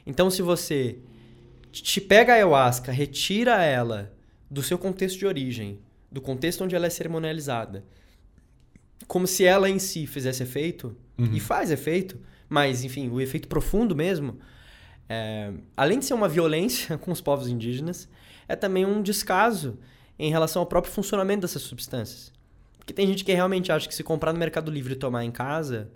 Então, se você te pega a ayahuasca, retira ela do seu contexto de origem, do contexto onde ela é cerimonializada, como se ela em si fizesse efeito, uhum. e faz efeito, mas, enfim, o efeito profundo mesmo, é, além de ser uma violência *laughs* com os povos indígenas, é também um descaso em relação ao próprio funcionamento dessas substâncias. Porque tem gente que realmente acha que se comprar no Mercado Livre e tomar em casa,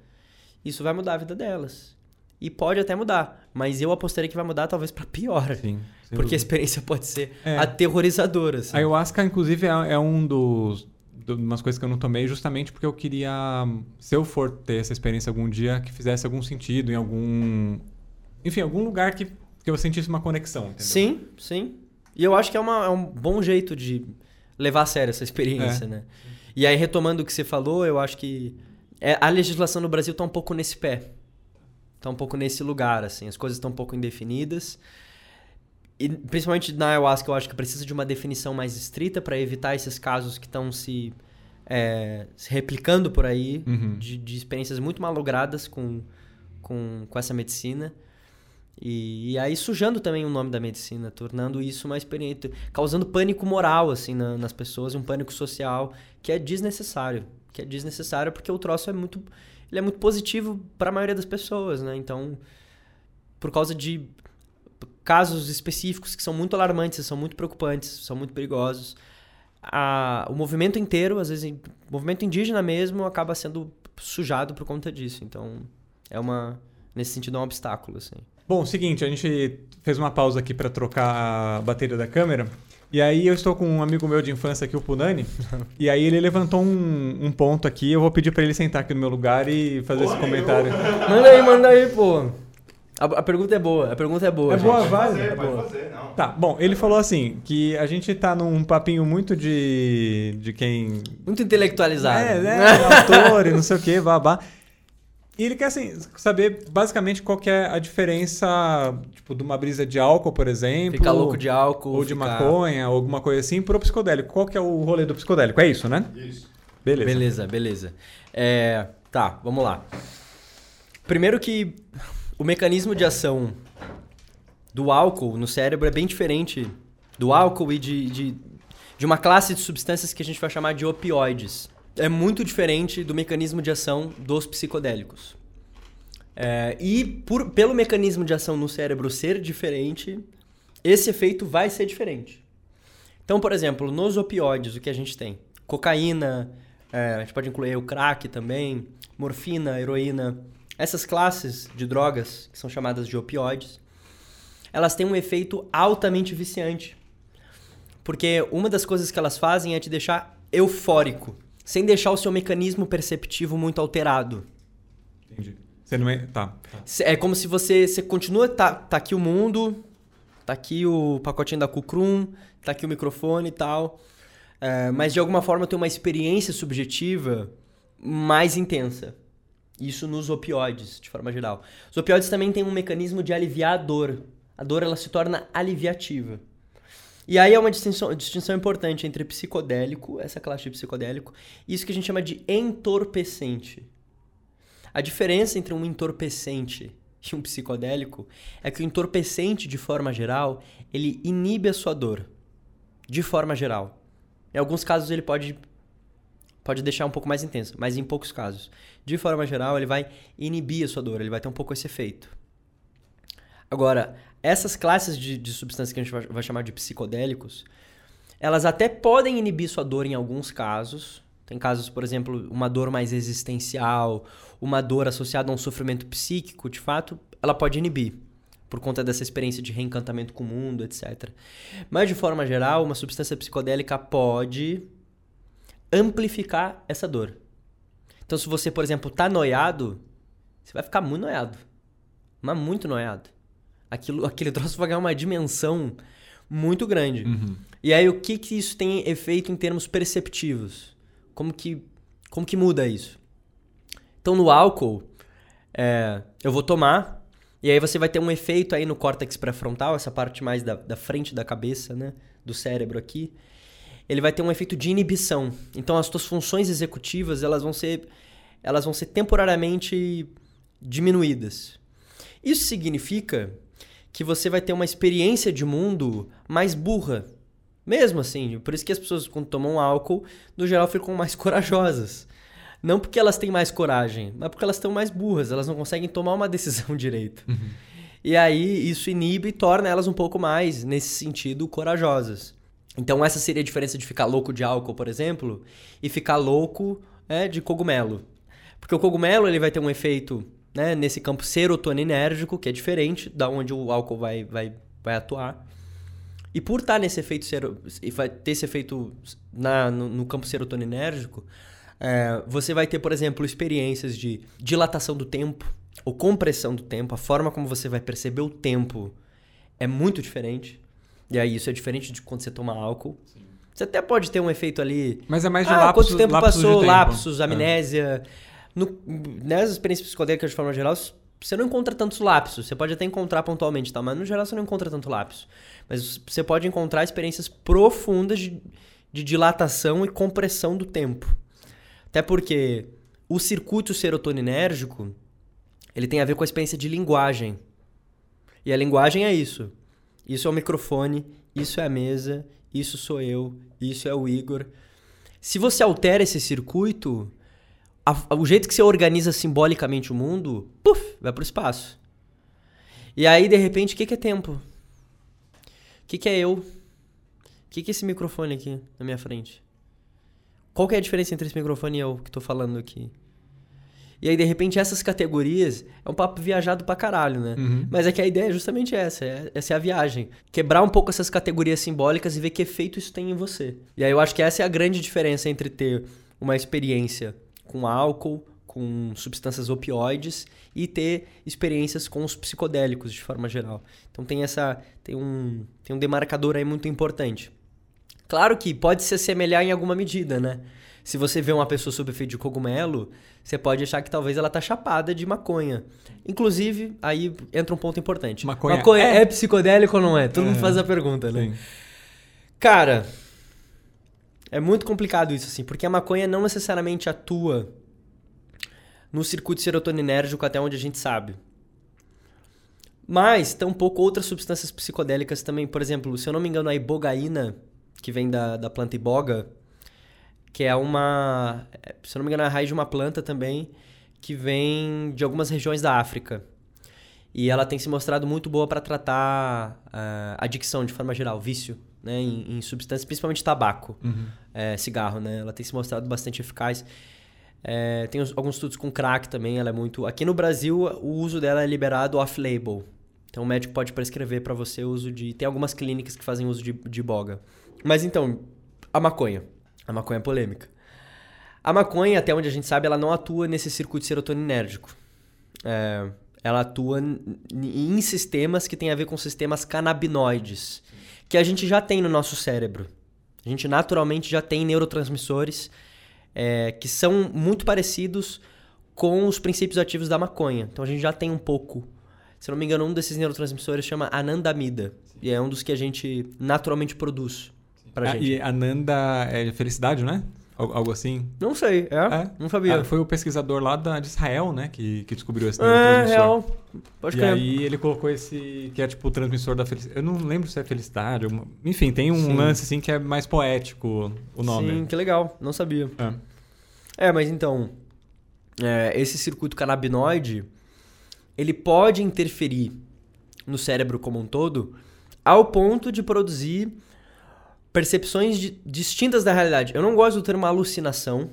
isso vai mudar a vida delas. E pode até mudar, mas eu apostaria que vai mudar talvez para pior. Sim, porque a experiência pode ser é. aterrorizadora. Assim. A ayahuasca, inclusive, é, é um dos, umas coisas que eu não tomei justamente porque eu queria, se eu for ter essa experiência algum dia, que fizesse algum sentido em algum. Enfim, algum lugar que, que eu sentisse uma conexão. Entendeu? Sim, sim. E eu acho que é, uma, é um bom jeito de levar a sério essa experiência, é. né? E aí, retomando o que você falou, eu acho que é, a legislação no Brasil está um pouco nesse pé. Está um pouco nesse lugar, assim. As coisas estão um pouco indefinidas. E principalmente na ayahuasca, eu acho que precisa de uma definição mais estrita para evitar esses casos que estão se, é, se replicando por aí, Uhum. de, de experiências muito malogradas com, com, com essa medicina. E, e aí sujando também o nome da medicina, tornando isso uma experiência, causando pânico moral assim na- nas pessoas, um pânico social que é desnecessário, que é desnecessário porque o troço é muito, ele é muito positivo para a maioria das pessoas, né? Então, por causa de casos específicos que são muito alarmantes, são muito preocupantes, são muito perigosos, a- o movimento inteiro, às vezes, o movimento indígena mesmo acaba sendo sujado por conta disso. Então, é uma nesse sentido é um obstáculo, assim. Bom, seguinte, a gente fez uma pausa aqui para trocar a bateria da câmera. E aí eu estou com um amigo meu de infância aqui, o Punani. *laughs* e aí ele levantou um, um ponto aqui. Eu vou pedir para ele sentar aqui no meu lugar e fazer esse comentário. *laughs* Manda aí, manda aí, pô. A, a pergunta é boa, a pergunta é boa. É gente. boa, Pode vale? fazer, É pode boa. fazer, não. Tá, bom, ele falou assim, que a gente tá num papinho muito de, de quem... Muito intelectualizado. É, né, *laughs* autor e não sei o que, babá. E ele quer, assim, saber basicamente qual que é a diferença, tipo, de uma brisa de álcool, por exemplo. Ficar louco de álcool. Ou de ficar- maconha, ou alguma coisa assim, pro psicodélico. Qual que é o rolê do psicodélico? É isso, né? Isso. Beleza. Beleza, beleza. É, tá, vamos lá. Primeiro que o mecanismo de ação do álcool no cérebro é bem diferente do álcool e de, de, de uma classe de substâncias que a gente vai chamar de opioides. É muito diferente do mecanismo de ação dos psicodélicos. É, e por, pelo mecanismo de ação no cérebro ser diferente, esse efeito vai ser diferente. Então, por exemplo, nos opioides, o que a gente tem? Cocaína, é, a gente pode incluir o crack também, morfina, heroína. Essas classes de drogas, que são chamadas de opioides, elas têm um efeito altamente viciante. Porque uma das coisas que elas fazem é te deixar eufórico, sem deixar o seu mecanismo perceptivo muito alterado. Entendi. Você não é... Tá. É como se você, você continua, tá, tá aqui o mundo, tá aqui o pacotinho da Kukrum, tá aqui o microfone e tal, é, mas de alguma forma tem uma experiência subjetiva mais intensa. Isso nos opioides, de forma geral. Os opioides também têm um mecanismo de aliviar a dor. A dor ela se torna aliviativa. E aí é uma distinção, distinção importante entre psicodélico, essa classe de psicodélico, e isso que a gente chama de entorpecente. A diferença entre um entorpecente e um psicodélico é que o entorpecente, de forma geral, ele inibe a sua dor. De forma geral. Em alguns casos ele pode, pode deixar um pouco mais intenso, mas em poucos casos. De forma geral, ele vai inibir a sua dor, ele vai ter um pouco esse efeito. Agora, essas classes de, de substâncias que a gente vai, vai chamar de psicodélicos, elas até podem inibir sua dor em alguns casos. Tem casos, por exemplo, uma dor mais existencial, uma dor associada a um sofrimento psíquico, de fato, ela pode inibir, por conta dessa experiência de reencantamento com o mundo, etc. Mas, de forma geral, uma substância psicodélica pode amplificar essa dor. Então, se você, por exemplo, tá noiado, você vai ficar muito noiado. Mas muito noiado. Aquilo, aquele *laughs* troço vai ganhar uma dimensão muito grande. E aí, o que, que isso tem efeito em termos perceptivos? Como que, como que muda isso? Então, no álcool, é, eu vou tomar, e aí você vai ter um efeito aí no córtex pré-frontal, essa parte mais da, da frente da cabeça, né? Do cérebro aqui. Ele vai ter um efeito de inibição. Então, as suas funções executivas, elas vão ser, elas vão ser temporariamente diminuídas. Isso significa que você vai ter uma experiência de mundo mais burra. Mesmo assim, por isso que as pessoas quando tomam álcool, no geral ficam mais *laughs* corajosas. Não porque elas têm mais coragem, mas porque elas estão mais burras, elas não conseguem tomar uma *laughs* decisão direito. E aí isso inibe e torna elas um pouco mais, nesse sentido, corajosas. Então essa seria a diferença de ficar louco de álcool, por exemplo, e ficar louco é, de cogumelo. Porque o cogumelo ele vai ter um efeito né, nesse campo serotoninérgico, que é diferente da onde o álcool vai, vai, vai atuar. E por estar nesse efeito sero, e vai ter esse efeito na, no, no campo serotoninérgico, é, você vai ter, por exemplo, experiências de dilatação do tempo ou compressão do tempo. A forma como você vai perceber o tempo é muito diferente. E aí isso é diferente de quando você toma álcool. Você até pode ter um efeito ali Mas é mais de ah, lapsos, quanto tempo lapsos de passou, tempo. lapsos, É. no, nas experiências psicodélicas de forma geral, você não encontra tantos lapsos. Você pode até encontrar pontualmente, tá? mas no geral você não encontra tanto lapso. Mas você pode encontrar experiências profundas de, de dilatação e compressão do tempo. Até porque o circuito serotoninérgico ele tem a ver com a experiência de linguagem. E a linguagem é isso. Isso é o microfone, isso é a mesa, isso sou eu, isso é o Igor. Se você altera esse circuito, a, o jeito que você organiza simbolicamente o mundo, puf, vai pro espaço. E aí, de repente, o que, que é tempo? O que, que é eu? O que, que é esse microfone aqui na minha frente? Qual que é a diferença entre esse microfone e eu que tô falando aqui? E aí, de repente, essas categorias é um papo viajado pra caralho, né? Uhum. Mas é que a ideia é justamente essa: é, essa é a viagem. Quebrar um pouco essas categorias simbólicas e ver que efeito isso tem em você. E aí eu acho que essa é a grande diferença entre ter uma experiência com álcool, com substâncias opioides e ter experiências com os psicodélicos de forma geral. Então tem essa tem um tem um demarcador aí muito importante. Claro que pode se assemelhar em alguma medida, né? Se você vê uma pessoa sob efeito de cogumelo, você pode achar que talvez ela tá chapada de maconha. Inclusive, aí entra um ponto importante. Maconha, maconha é... é... psicodélico ou não é? Todo é. mundo faz a pergunta, né? Sim. Cara, é muito complicado isso, assim, porque a maconha não necessariamente atua no circuito serotoninérgico até onde a gente sabe. Mas, tampouco outras substâncias psicodélicas também. Por exemplo, se eu não me engano, a ibogaína, que vem da, da planta iboga, que é uma... Se eu não me engano, é a raiz de uma planta também, que vem de algumas regiões da África. E ela tem se mostrado muito boa para tratar uh, adicção de forma geral, vício né, em, em substâncias, principalmente tabaco, uhum. É, cigarro, né? Ela tem se mostrado bastante eficaz. É, tem os, alguns estudos com crack também, ela é muito... Aqui no Brasil, o uso dela é liberado off-label. Então, o médico pode prescrever para você o uso de... Tem algumas clínicas que fazem uso de, de boga. Mas, então, a maconha. A maconha é polêmica. A maconha, até onde a gente sabe, ela não atua nesse circuito serotoninérgico. É, ela atua em sistemas que têm a ver com sistemas canabinoides que a gente já tem no nosso cérebro. A gente naturalmente já tem neurotransmissores é, que são muito parecidos com os princípios ativos da maconha. Então a gente já tem um pouco. Se não me engano, um desses neurotransmissores chama anandamida. E é um dos que a gente naturalmente produz pra ah, gente. E ananda é felicidade, né? Algo assim? Não sei, é? é. Não sabia. Ah, foi o pesquisador lá da, de Israel, né? Que, que descobriu esse é, real. Pode e crer. aí ele colocou esse... Que é tipo o transmissor da felicidade. Eu não lembro se é felicidade. Enfim, tem um Sim. lance assim que é mais poético o nome. Sim, que legal. Não sabia. É, é mas então... É, esse circuito canabinoide... Ele pode interferir no cérebro como um todo ao ponto de produzir percepções de, distintas da realidade. Eu não gosto do termo alucinação.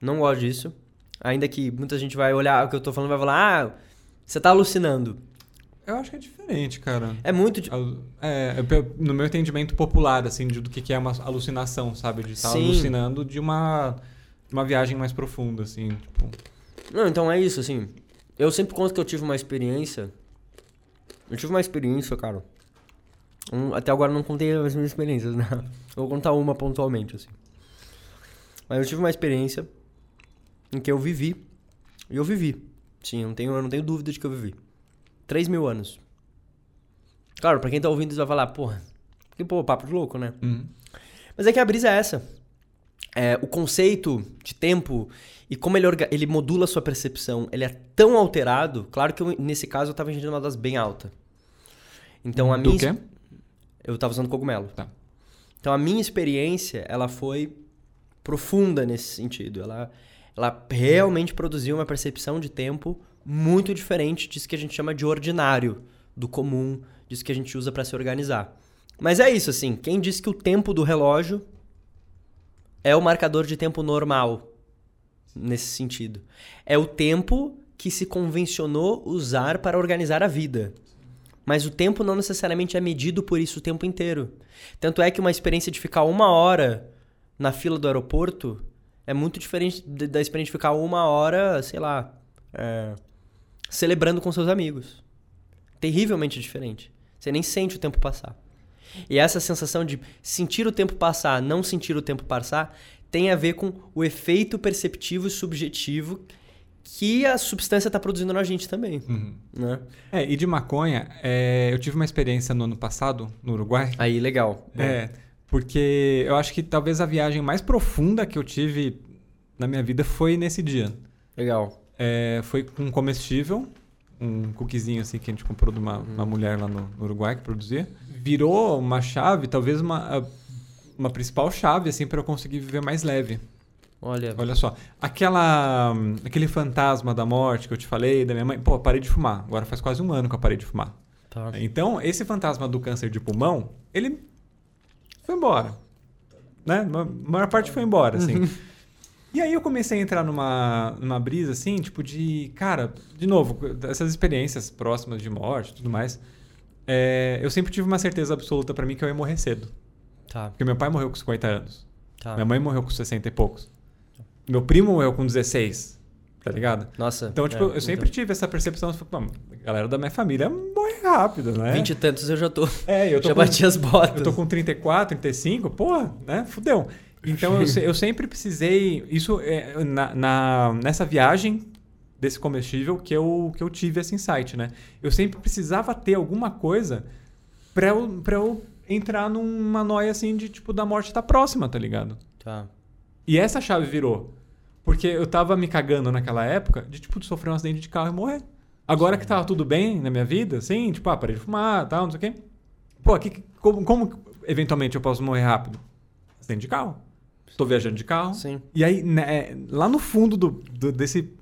Não gosto disso. Ainda que muita gente vai olhar o que eu tô falando e vai falar, ah, você tá alucinando. Eu acho que é diferente, cara. É muito. É, é, no meu entendimento popular, assim, de, do que é uma alucinação, sabe? De estar alucinando de uma, uma viagem mais profunda, assim. Tipo... Não, então é isso, assim. Eu sempre conto que eu tive uma experiência. Eu tive uma experiência, cara. Um, até agora não contei as minhas experiências, né? *laughs* Eu vou contar uma pontualmente, assim. Mas eu tive uma experiência em que eu vivi. E eu vivi. Sim, eu não tenho, eu não tenho dúvida de que eu vivi. 3 mil anos. Claro, pra quem tá ouvindo, isso vai falar, porra, que pô, papo de louco, né? Uhum. Mas é que a brisa é essa. É, o conceito de tempo e como ele, ele modula a sua percepção, ele é tão alterado. Claro que eu, nesse caso eu tava engenhando uma das bem alta. Então a Do minha. Quê? Eu tava usando cogumelo. Tá. Então a minha experiência, ela foi profunda nesse sentido. Ela, ela realmente produziu uma percepção de tempo muito diferente disso que a gente chama de ordinário, do comum, disso que a gente usa para se organizar. Mas é isso, assim. Quem disse que o tempo do relógio é o marcador de tempo normal nesse sentido? É o tempo que se convencionou usar para organizar a vida. Mas o tempo não necessariamente é medido por isso o tempo inteiro. Tanto é que uma experiência de ficar uma hora na fila do aeroporto é muito diferente da experiência de ficar uma hora, sei lá, é, celebrando com seus amigos. Terrivelmente diferente. Você nem sente o tempo passar. E essa sensação de sentir o tempo passar, não sentir o tempo passar, tem a ver com o efeito perceptivo e subjetivo que a substância está produzindo na gente também. Uhum. Né? É, e de maconha, é, eu tive uma experiência no ano passado, no Uruguai. Aí, legal. Bom. É, porque eu acho que talvez a viagem mais profunda que eu tive na minha vida foi nesse dia. Legal. É, foi com um comestível, um cookiezinho assim que a gente comprou de uma, uma mulher lá no, no Uruguai que produzia. Virou uma chave, talvez uma, uma principal chave assim para eu conseguir viver mais leve. Olha, Olha só, aquela aquele fantasma da morte que eu te falei da minha mãe, pô, parei de fumar. Agora faz quase um ano que eu parei de fumar. tá. Então, esse fantasma do câncer de pulmão, ele foi embora. Né? A maior parte foi embora, assim. *laughs* E aí eu comecei a entrar numa, numa brisa, assim, tipo de... Cara, de novo, essas experiências próximas de morte e tudo mais, é, eu sempre tive uma certeza absoluta para mim que eu ia morrer cedo. Tá, Porque meu pai morreu com 50 anos. tá. Minha mãe morreu com 60 e poucos. Meu primo morreu com 16, tá ligado? Nossa. Então, tipo, é, eu sempre tive essa percepção, tipo, "Pô, a galera da minha família morre rápido, né? 20 e tantos eu já tô. É, eu tô *laughs* já com, bati as botas. eu tô com 34, 35, porra, né? Fudeu. Então eu, eu sempre precisei. Isso é, na, na- nessa viagem desse comestível que eu, que eu tive esse insight, né? Eu sempre precisava ter alguma coisa pra eu, pra eu entrar numa noia assim de tipo da morte tá próxima, tá ligado? Tá. E essa chave virou. Porque eu tava me cagando naquela época de, tipo, de sofrer um acidente de carro e morrer. Agora que tava tudo bem na minha vida, assim, tipo, ah, parei de fumar, tal, não sei o quê. Pô, aqui, como, como eventualmente eu posso morrer rápido? Acidente de carro. Tô viajando de carro. Sim. E aí, né, lá no fundo do, do- desse,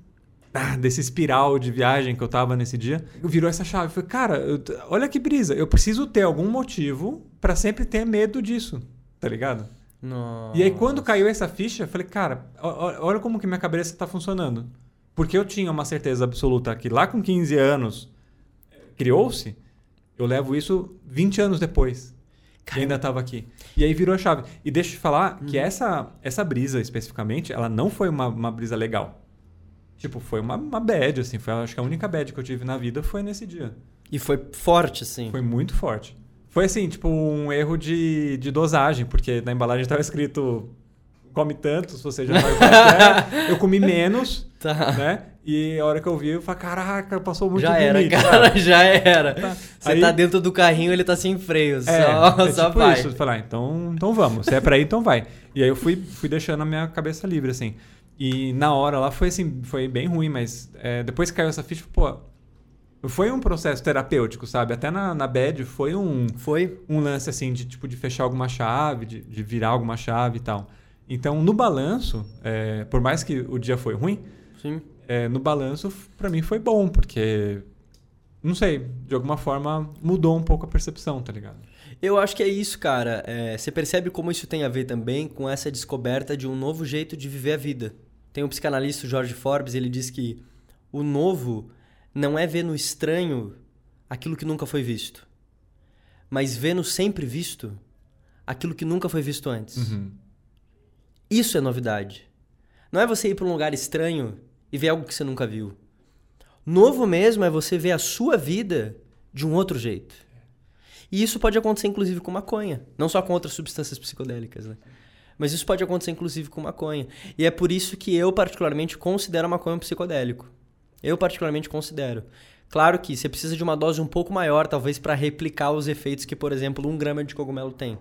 ah, desse espiral de viagem que eu tava nesse dia, virou essa chave. Eu falei, cara, eu- olha que brisa. Eu preciso ter algum motivo pra sempre ter medo disso, tá ligado? Nossa. E aí, quando caiu essa ficha, eu falei, cara, olha como que minha cabeça tá funcionando. Porque eu tinha uma certeza absoluta que lá com 15 anos criou-se, eu levo isso 20 anos depois. Que ainda tava aqui. E aí virou a chave. E deixa eu te falar que essa, essa brisa, especificamente, ela não foi uma, uma brisa legal. Tipo, foi uma, uma bad, assim. Foi, acho que a única bad que eu tive na vida foi nesse dia. E foi forte, assim. Foi muito forte. Foi assim, tipo, um erro de, de dosagem, porque na embalagem estava escrito come tantos, você já que é. *laughs* Eu comi menos, Tá. né? E a hora que eu vi, eu falei, caraca, passou muito Já do era, limite, cara, sabe? *laughs* já era. Tá. Você Aí- tá dentro do carrinho, ele tá sem freio. É, só é só tipo vai. isso. Eu falei, ah, então, então vamos. Se é pra ir, então vai. E aí eu fui, fui deixando a minha cabeça livre, assim. E na hora lá foi assim, foi bem ruim, mas é, depois que caiu essa ficha, pô, foi um processo terapêutico, sabe? Até na, na bad foi um, Foi? um lance assim de tipo de fechar alguma chave, de, de virar alguma chave e tal. Então, no balanço, é, por mais que o dia foi ruim, Sim. é, no balanço pra mim foi bom, porque não sei, de alguma forma mudou um pouco a percepção, tá ligado? Eu acho que é isso, cara. É, você percebe como isso tem a ver também com essa descoberta de um novo jeito de viver a vida. Tem um psicanalista, o George Forbes, ele diz que o novo não é ver no estranho aquilo que nunca foi visto, mas ver no sempre visto aquilo que nunca foi visto antes. Uhum. Isso é novidade. Não é você ir para um lugar estranho e ver algo que você nunca viu. Novo mesmo é você ver a sua vida de um outro jeito. E isso pode acontecer inclusive com maconha, não só com outras substâncias psicodélicas, né? Mas isso pode acontecer inclusive com maconha. E é por isso que eu particularmente considero a maconha um psicodélico. Eu particularmente considero. Claro que você precisa de uma dose um pouco maior, talvez, para replicar os efeitos que, por exemplo, um grama de cogumelo tem.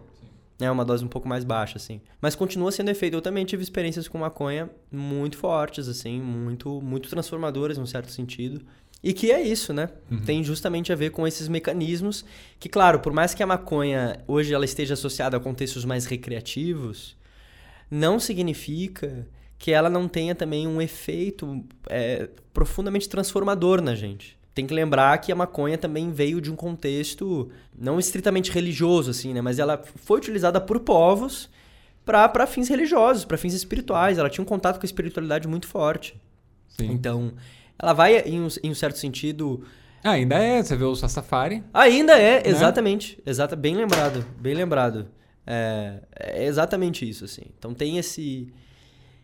É uma dose um pouco mais baixa, assim. Mas continua sendo efeito. Eu também tive experiências com maconha muito fortes, assim, muito, muito transformadoras, num certo sentido. E que é isso, né? Tem justamente a ver com esses mecanismos que, claro, por mais que a maconha hoje ela esteja associada a contextos mais recreativos, não significa que ela não tenha também um efeito é, profundamente transformador na gente. Tem que lembrar que a maconha também veio de um contexto não estritamente religioso, assim, né? Mas ela foi utilizada por povos para fins religiosos, para fins espirituais. Ela tinha um contato com a espiritualidade muito forte. Sim. Então, ela vai, em um, em um certo sentido, Ah, ainda é, você vê o Safari. Ainda é, Né? exatamente. Exata, bem lembrado, bem lembrado. É, é exatamente isso, assim. Então tem esse.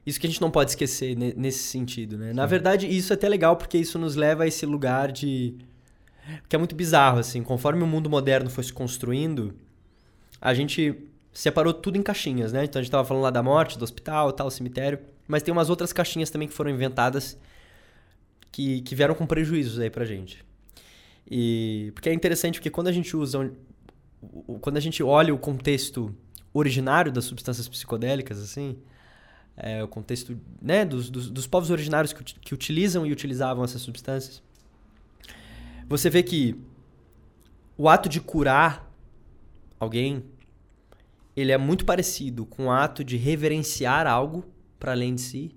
Isso que a gente não pode esquecer ne- nesse sentido, né? Na verdade, isso é até legal porque isso nos leva a esse lugar de. Que é muito bizarro, assim. Conforme o mundo moderno foi se construindo, a gente separou tudo em caixinhas, né? Então a gente tava falando lá da morte, do hospital, tal, cemitério. Mas tem umas outras caixinhas também que foram inventadas que, que vieram com prejuízos aí pra gente. E porque é interessante porque quando a gente usa quando a gente olha o contexto originário das substâncias psicodélicas assim, é, o contexto né, dos, dos, dos povos originários que, que utilizam e utilizavam essas substâncias, você vê que o ato de curar alguém, ele é muito parecido com o ato de reverenciar algo para além de si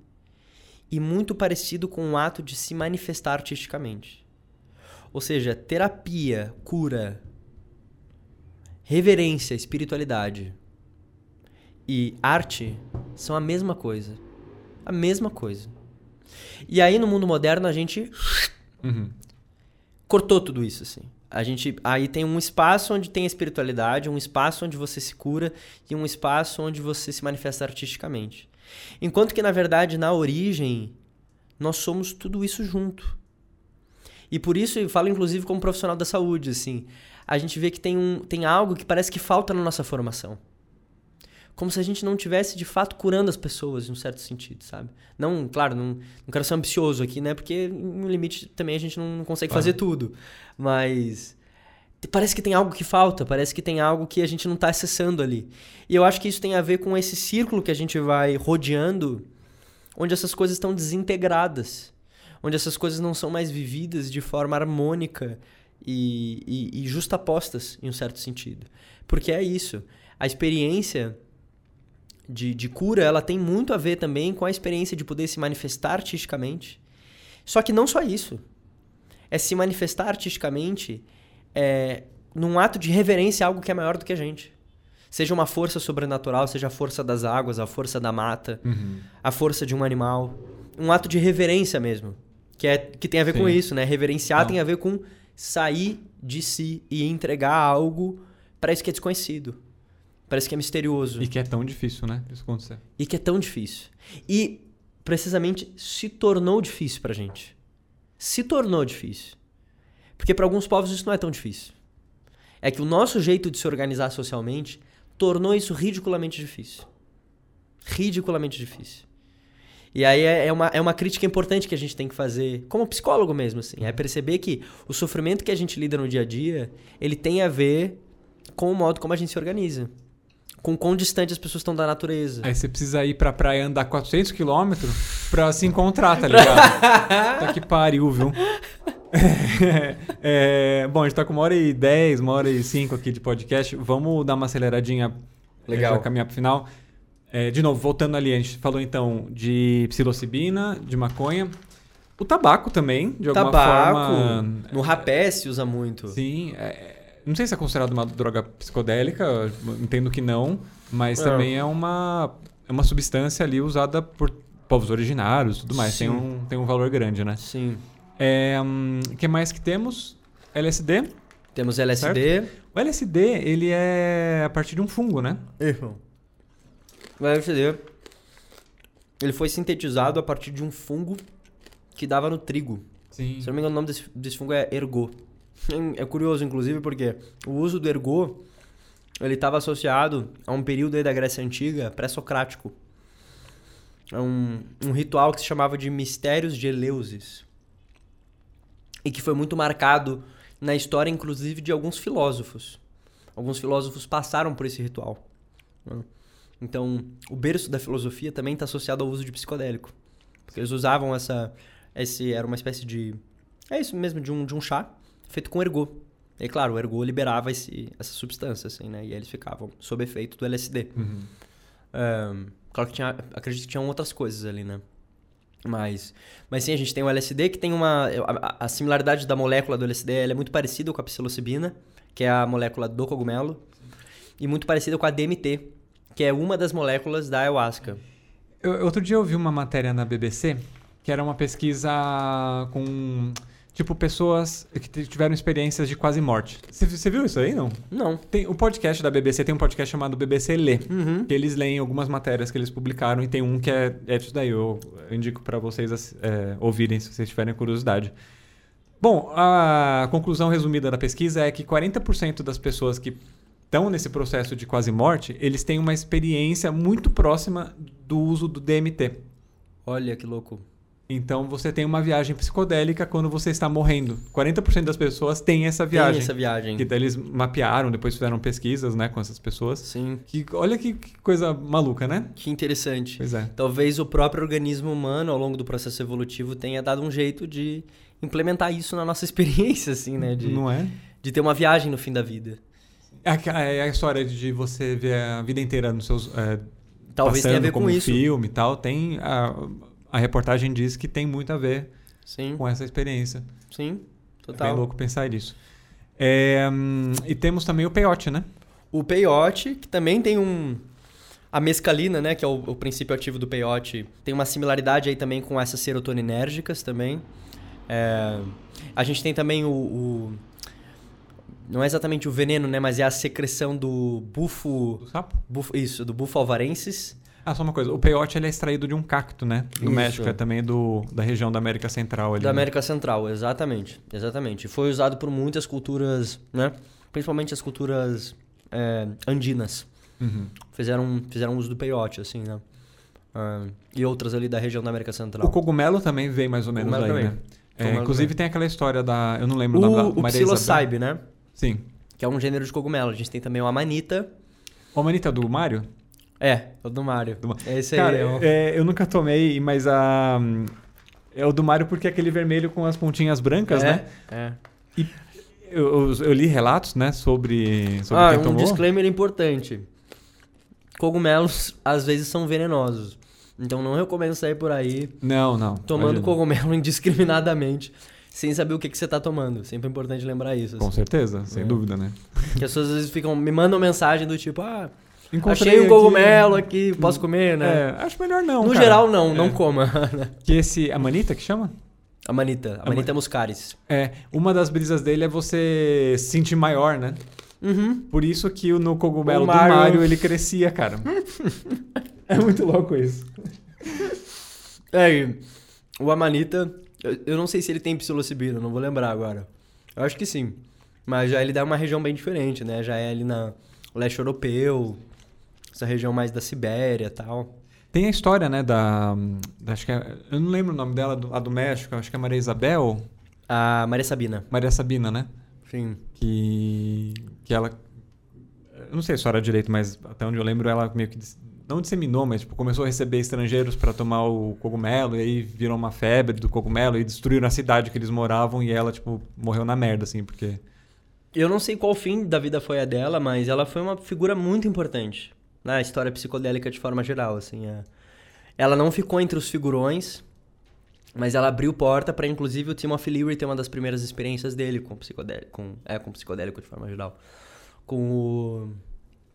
e muito parecido com o ato de se manifestar artisticamente. Ou seja, terapia, cura, reverência, espiritualidade e arte são a mesma coisa. A mesma coisa. E aí no mundo moderno a gente uhum. cortou tudo isso assim. A gente aí tem um espaço onde tem espiritualidade, um espaço onde você se cura e um espaço onde você se manifesta artisticamente. Enquanto que na verdade na origem nós somos tudo isso junto. E por isso eu falo inclusive como profissional da saúde, assim, a gente vê que tem um tem algo que parece que falta na nossa formação como se a gente não tivesse de fato curando as pessoas, em um certo sentido, sabe? Não, claro, não, não quero ser ambicioso aqui, né? Porque no limite também a gente não consegue claro. fazer tudo. Mas parece que tem algo que falta, parece que tem algo que a gente não está acessando ali. E eu acho que isso tem a ver com esse círculo que a gente vai rodeando, onde essas coisas estão desintegradas, onde essas coisas não são mais vividas de forma harmônica e, e, e justapostas, em um certo sentido. Porque é isso. A experiência de, de cura, ela tem muito a ver também com a experiência de poder se manifestar artisticamente. Só que não só isso. É se manifestar artisticamente é, num ato de reverência a algo que é maior do que a gente. Seja uma força sobrenatural, seja a força das águas, a força da mata, uhum. a força de um animal. Um ato de reverência mesmo. Que, é, que tem a ver Sim. com isso, né? Reverenciar não. tem a ver com sair de si e entregar algo para isso que é desconhecido. Parece que é misterioso. E que é tão difícil, né? Isso acontecer. E que é tão difícil. E, precisamente, se tornou difícil pra gente. Se tornou difícil. Porque para alguns povos isso não é tão difícil. É que o nosso jeito de se organizar socialmente tornou isso ridiculamente difícil. Ridiculamente difícil. E aí é, é uma, é uma crítica importante que a gente tem que fazer, como psicólogo mesmo, assim. É perceber que o sofrimento que a gente lida no dia a dia, ele tem a ver com o modo como a gente se organiza com quão distante as pessoas estão da natureza. Aí você precisa ir pra praia andar 400 quilômetros pra se encontrar, tá *laughs* ligado? tá que pariu, viu? *laughs* é, bom, a gente tá com uma hora e dez, uma hora e cinco aqui de podcast. Vamos dar uma aceleradinha Legal. já caminhar pro final. É, de novo, voltando ali, a gente falou então de psilocibina, de maconha. O tabaco também, de alguma tabaco, forma. No rapé se usa muito. Sim, é, não sei se é considerado uma droga psicodélica, entendo que não, mas não. também é uma, é uma substância ali usada por povos originários e tudo mais. Tem um, tem um valor grande, né? Sim. O é, um, que mais que temos? LSD. Temos LSD. Certo? O LSD, ele é a partir de um fungo, né? Isso. O LSD, ele foi sintetizado a partir de um fungo que dava no trigo. Sim. Se não me engano, o nome desse, desse fungo é ergot. É curioso, inclusive, porque o uso do ergot ele estava associado a um período da Grécia Antiga pré-socrático. É um, um ritual que se chamava de Mistérios de Eleusis. E que foi muito marcado na história, inclusive, de alguns filósofos. Alguns filósofos passaram por esse ritual. Né? Então, o berço da filosofia também está associado ao uso de psicodélico. Porque eles usavam essa. Esse, era uma espécie de. É isso mesmo, de um, de um chá feito com ergot. E claro, o ergot liberava esse, essa substância, assim, né? E eles ficavam sob efeito do LSD. Uhum. Um, claro que tinha, acredito que tinham outras coisas ali, né? Mas, mas sim, a gente tem o LSD que tem uma... A, a similaridade da molécula do LSD é muito parecida com a psilocibina, que é a molécula do cogumelo, e muito parecida com a DMT, que é uma das moléculas da ayahuasca. Eu, outro dia eu vi uma matéria na BBC, que era uma pesquisa com Tipo, pessoas que tiveram experiências de quase morte. Você viu isso aí, não? Não. Tem o podcast da BBC tem um podcast chamado BBC Lê. Uhum. Que eles leem algumas matérias que eles publicaram e tem um que é, é isso daí. Eu, eu indico para vocês é, ouvirem se vocês tiverem curiosidade. Bom, a conclusão resumida da pesquisa é que 40% das pessoas que estão nesse processo de quase morte, eles têm uma experiência muito próxima do uso do DMT. Olha que louco. Então você tem uma viagem psicodélica quando você está morrendo. 40% das pessoas têm essa viagem. Tem essa viagem. Que daí eles mapearam, depois fizeram pesquisas, né, com essas pessoas. Sim. Que, olha que, que coisa maluca, né? Que interessante. Pois é. Talvez o próprio organismo humano, ao longo do processo evolutivo, tenha dado um jeito de implementar isso na nossa *laughs* experiência, assim, né? De, Não é? de ter uma viagem no fim da vida. É a, é história de você ver a vida inteira nos seus. É, Talvez tenha a ver como com isso. filme e tal. Tem. A, a reportagem diz que tem muito a ver Sim, com essa experiência. sim, É bem total. louco pensar nisso. É, hum, e temos também o peyote, né? O peyote, que também tem um... A mescalina, né, que é o, o princípio ativo do peyote, tem uma similaridade aí também com essas serotoninérgicas também. É, a gente tem também o, o- Não é exatamente o veneno, né, mas é a secreção do bufo... Do sapo? bufo isso, do bufo alvarensis. Ah, só uma coisa. O peyote ele é extraído de um cacto, né? Do Isso. México, é também do, da região da América Central ali. Da né? América Central, exatamente. Exatamente. Foi usado por muitas culturas, né? Principalmente as culturas é, andinas. Uhum. Fizeram, fizeram uso do peyote, assim, né? Ah, e outras ali da região da América Central. O cogumelo também vem mais ou menos daí, também. né? É, inclusive também. tem aquela história da... Eu não lembro o, nome da O, psilocybe, né? Sim. Que é um gênero de cogumelo. A gente tem também o amanita. O Manita do Mário? É, o do Mário. Do É esse aí. Cara, é o- é, eu nunca tomei, mas a... É o do Mário porque é aquele vermelho com as pontinhas brancas, é, né? É. Eu, eu- eu li relatos, né, sobre, sobre Ah, quem um tomou. disclaimer importante. Cogumelos às vezes são venenosos. Então não recomendo sair por aí Não, não. tomando imagina. cogumelo *laughs* indiscriminadamente, sem saber o que, que você tá tomando. Sempre é importante lembrar isso. Com assim. certeza, sem É. dúvida, né? Que as pessoas às vezes ficam, me mandam mensagem do tipo, ah, Encontrei achei um aqui- cogumelo aqui, posso comer, né? É, acho melhor não, no cara. geral, não, não É. coma. *laughs* Que esse... A manita que chama? a manita, a manita muscaris. É, uma das brisas dele é você se sentir maior, né? Uhum. Por isso que no cogumelo O do Mario- Mario ele crescia, cara. *laughs* é muito louco isso. É, o amanita, eu, eu não sei se ele tem psilocibina, não vou lembrar agora. Eu acho que sim. Mas já ele dá uma região bem diferente, né? Já é ali na leste europeu, essa região mais da Sibéria e tal. Tem a história, né, da, da- Acho que é, Eu não lembro o nome dela, do, a do México, acho que é Maria Isabel. A Maria Sabina. Maria Sabina, né? Sim. Que. Que ela. Eu não sei a história direito, mas até onde eu lembro, ela meio que. Não disseminou, mas tipo, começou a receber estrangeiros para tomar o cogumelo, e aí virou uma febre do cogumelo, e destruíram a cidade que eles moravam, e ela, tipo, morreu na merda, assim, porque. Eu não sei qual fim da vida foi a dela, mas ela foi uma figura muito importante na história psicodélica de forma geral, assim. é. Ela não ficou entre os figurões, mas ela abriu porta para inclusive o Timothy Leary ter uma das primeiras experiências dele com psicodélico, com, é, com psicodélico de forma geral. Com o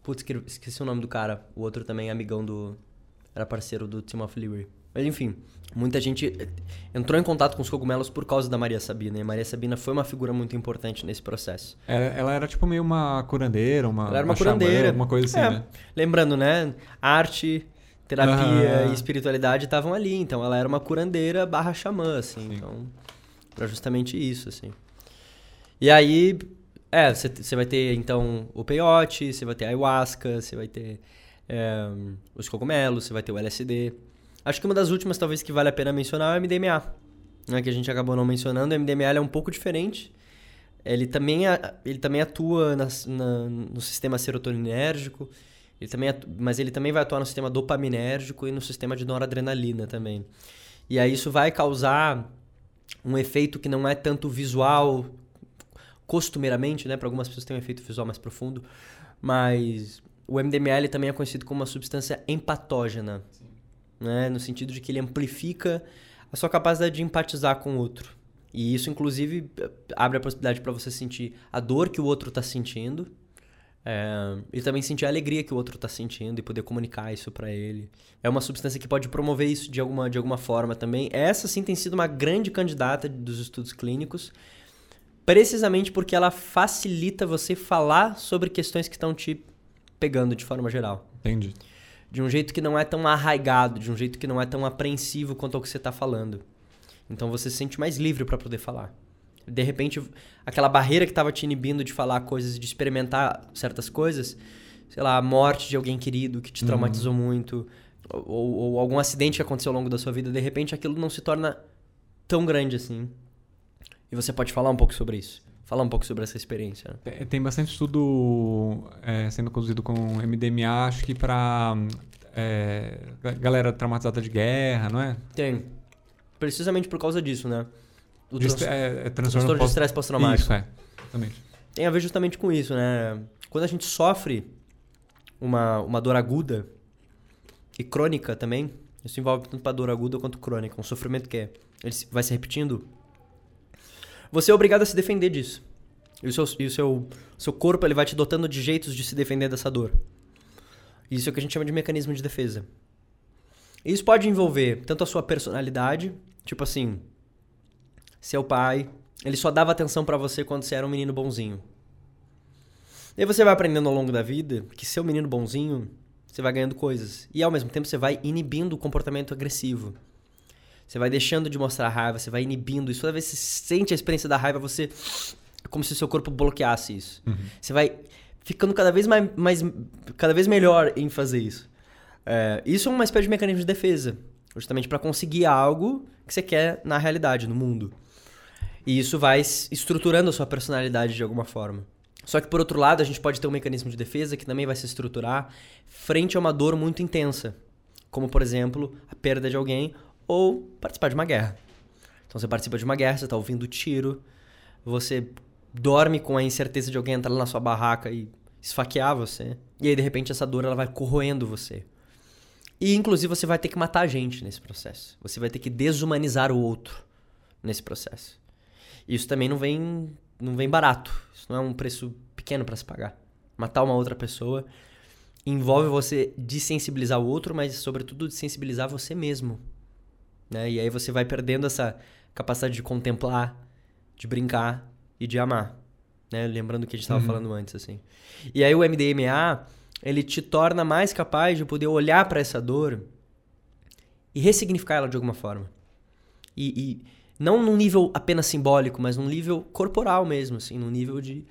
Putz, que- esqueci o nome do cara. O outro também amigão do era parceiro do Timothy Leary. Mas enfim, muita gente eh, entrou em contato com os cogumelos por causa da Maria Sabina. E a Maria Sabina foi uma figura muito importante nesse processo. Ela, ela era, tipo, meio uma curandeira, uma. Ela era uma xamã, curandeira. Alguma coisa assim, É. né? Lembrando, né? Arte, terapia Aham. e espiritualidade estavam ali. Então ela era uma curandeira barra xamã, assim. Sim. Então, era justamente isso, assim. E aí, é, você vai ter, então, o peyote, você vai ter a ayahuasca, você vai ter é, os cogumelos, você vai ter o LSD. Acho que uma das últimas, talvez, que vale a pena mencionar é o MDMA. Né, que a gente acabou não mencionando. O MDMA é um pouco diferente. Ele também, ele também atua nas- na- no sistema serotoninérgico, ele também atu- mas ele também vai atuar no sistema dopaminérgico e no sistema de noradrenalina também. E aí isso vai causar um efeito que não é tanto visual, costumeiramente, né? Para algumas pessoas tem um efeito visual mais profundo, mas o MDMA também é conhecido como uma substância empatógena, né? No sentido de que ele amplifica a sua capacidade de empatizar com o outro. E isso, inclusive, abre a possibilidade para você sentir a dor que o outro está sentindo é, e também sentir a alegria que o outro está sentindo e poder comunicar isso para ele. É uma substância que pode promover isso de alguma, de alguma forma também. Essa, sim, tem sido uma grande candidata dos estudos clínicos, precisamente porque ela facilita você falar sobre questões que estão te pegando de forma geral. Entendi. De um jeito que não é tão arraigado, de um jeito que não é tão apreensivo quanto ao que você está falando. Então você se sente mais livre para poder falar. De repente, aquela barreira que estava te inibindo de falar coisas, de experimentar certas coisas, sei lá, a morte de alguém querido que te traumatizou muito, ou, ou algum acidente que aconteceu ao longo da sua vida, de repente aquilo não se torna tão grande assim. E você pode falar um pouco sobre isso. Falar um pouco sobre essa experiência. Né? Tem bastante estudo é, sendo conduzido com MDMA, acho que para é, galera traumatizada de guerra, não é? Tem. Precisamente por causa disso, né? O trans... é, é transtorno de estresse pós-traumático. Isso, é. Exatamente. Tem a ver justamente com isso, né? Quando a gente sofre uma, uma dor aguda e crônica também, isso envolve tanto para dor aguda quanto crônica, um sofrimento que é, ele vai se repetindo você é obrigado a se defender disso. E o seu, e o seu, seu corpo ele vai te dotando de jeitos de se defender dessa dor. Isso é o que a gente chama de mecanismo de defesa. Isso pode envolver tanto a sua personalidade, tipo assim, seu pai, ele só dava atenção para você quando você era um menino bonzinho. E aí você vai aprendendo ao longo da vida que ser um menino bonzinho, você vai ganhando coisas. E ao mesmo tempo você vai inibindo o comportamento agressivo. Você vai deixando de mostrar raiva, você vai inibindo isso. Toda vez que você sente a experiência da raiva, você. É como se o seu corpo bloqueasse isso. Uhum. Você vai ficando cada vez mais, mais. cada vez melhor em fazer isso. É, isso é uma espécie de mecanismo de defesa. Justamente para conseguir algo que você quer na realidade, no mundo. E isso vai estruturando a sua personalidade de alguma forma. Só que, por outro lado, a gente pode ter um mecanismo de defesa que também vai se estruturar frente a uma dor muito intensa. Como, por exemplo, a perda de alguém ou participar de uma guerra. Então você participa de uma guerra, você está ouvindo tiro, você dorme com a incerteza de alguém entrar na sua barraca e esfaquear você. E aí de repente essa dor ela vai corroendo você. E inclusive você vai ter que matar gente nesse processo. Você vai ter que desumanizar o outro nesse processo. Isso também não vem não vem barato. Isso não é um preço pequeno para se pagar. Matar uma outra pessoa envolve você desensibilizar o outro, mas sobretudo desensibilizar você mesmo. Né? E aí você vai perdendo essa capacidade de contemplar, de brincar e de amar. Né? Lembrando o que a gente estava uhum. falando antes, assim. E aí o MDMA, ele te torna mais capaz de poder olhar para essa dor e ressignificar ela de alguma forma. E, e, não num nível apenas simbólico, mas num nível corporal mesmo, assim, num nível de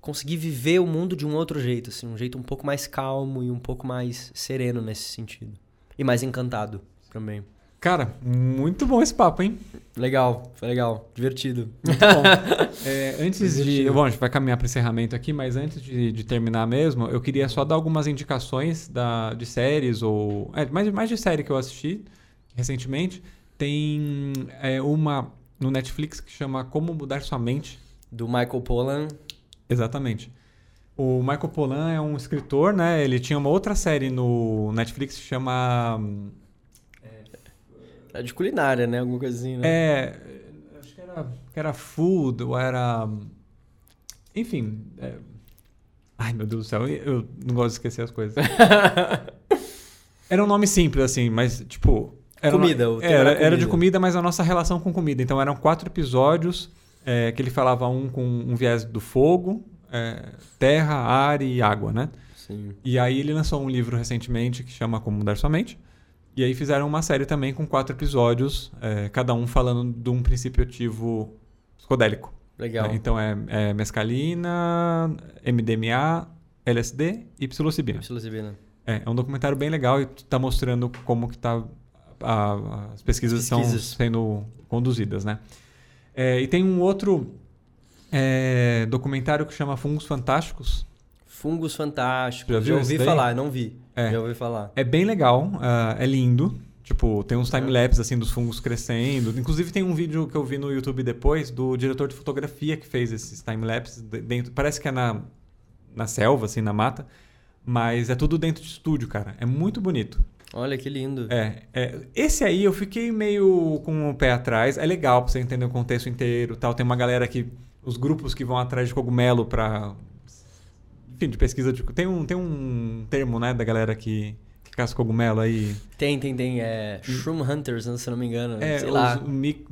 conseguir viver o mundo de um outro jeito, assim, um jeito um pouco mais calmo e um pouco mais sereno nesse sentido. E mais encantado também. Cara, muito bom esse papo, hein? Legal, foi legal. Divertido. Muito bom. *laughs* é, antes de. Bom, a gente vai caminhar para o encerramento aqui, mas antes de, de, terminar mesmo, eu queria só dar algumas indicações da, de séries, ou. É, mais, mais de série que eu assisti recentemente. Tem é, uma no Netflix que chama Como Mudar Sua Mente. Do Michael Pollan. Exatamente. O Michael Pollan é um escritor, né? Ele tinha uma outra série no Netflix que chama é de culinária, né? Alguma coisinha, né? É. Acho que era, que era food, ou era. Enfim. É... Ai, meu Deus do céu, eu não gosto de esquecer as coisas. *laughs* era um nome simples, assim, mas, tipo. Era comida, uma... era, era, comida. era de comida, mas a nossa relação com comida. Então eram quatro episódios é, que ele falava um com um viés do fogo, é, terra, ar e água, né? Sim. E aí ele lançou um livro recentemente que chama Como Mudar Sua Mente. E aí fizeram uma série também com quatro episódios, é, cada um falando de um princípio ativo psicodélico. Legal. É, então é, é, mescalina, MDMA, LSD e psilocibina. Psilocibina. É, é um documentário bem legal e está mostrando como que tá a, as pesquisas, estão sendo conduzidas, né? É, e tem um outro é, documentário que chama Fungos Fantásticos, Fungos Fantásticos. Já, Já ouvi falar, não vi. É. Já ouvi falar. É bem legal, uh, é lindo. Tipo, tem uns time-lapse assim dos fungos crescendo. Inclusive tem um vídeo que eu vi no YouTube depois do diretor de fotografia que fez esses time-lapse dentro, parece que é na na selva assim, na mata, mas é tudo dentro de estúdio, cara. É muito bonito. Olha que lindo. É, é, esse aí eu fiquei meio com o pé atrás. É legal pra você entender o contexto inteiro, tal. Tem uma galera que os grupos que vão atrás de cogumelo para enfim, de pesquisa. De, tem, um, tem um termo, né, da galera que, caça cogumelo aí. Tem, tem, tem. É Shroom Hunters, né, se não me engano. É, sei lá. Mico,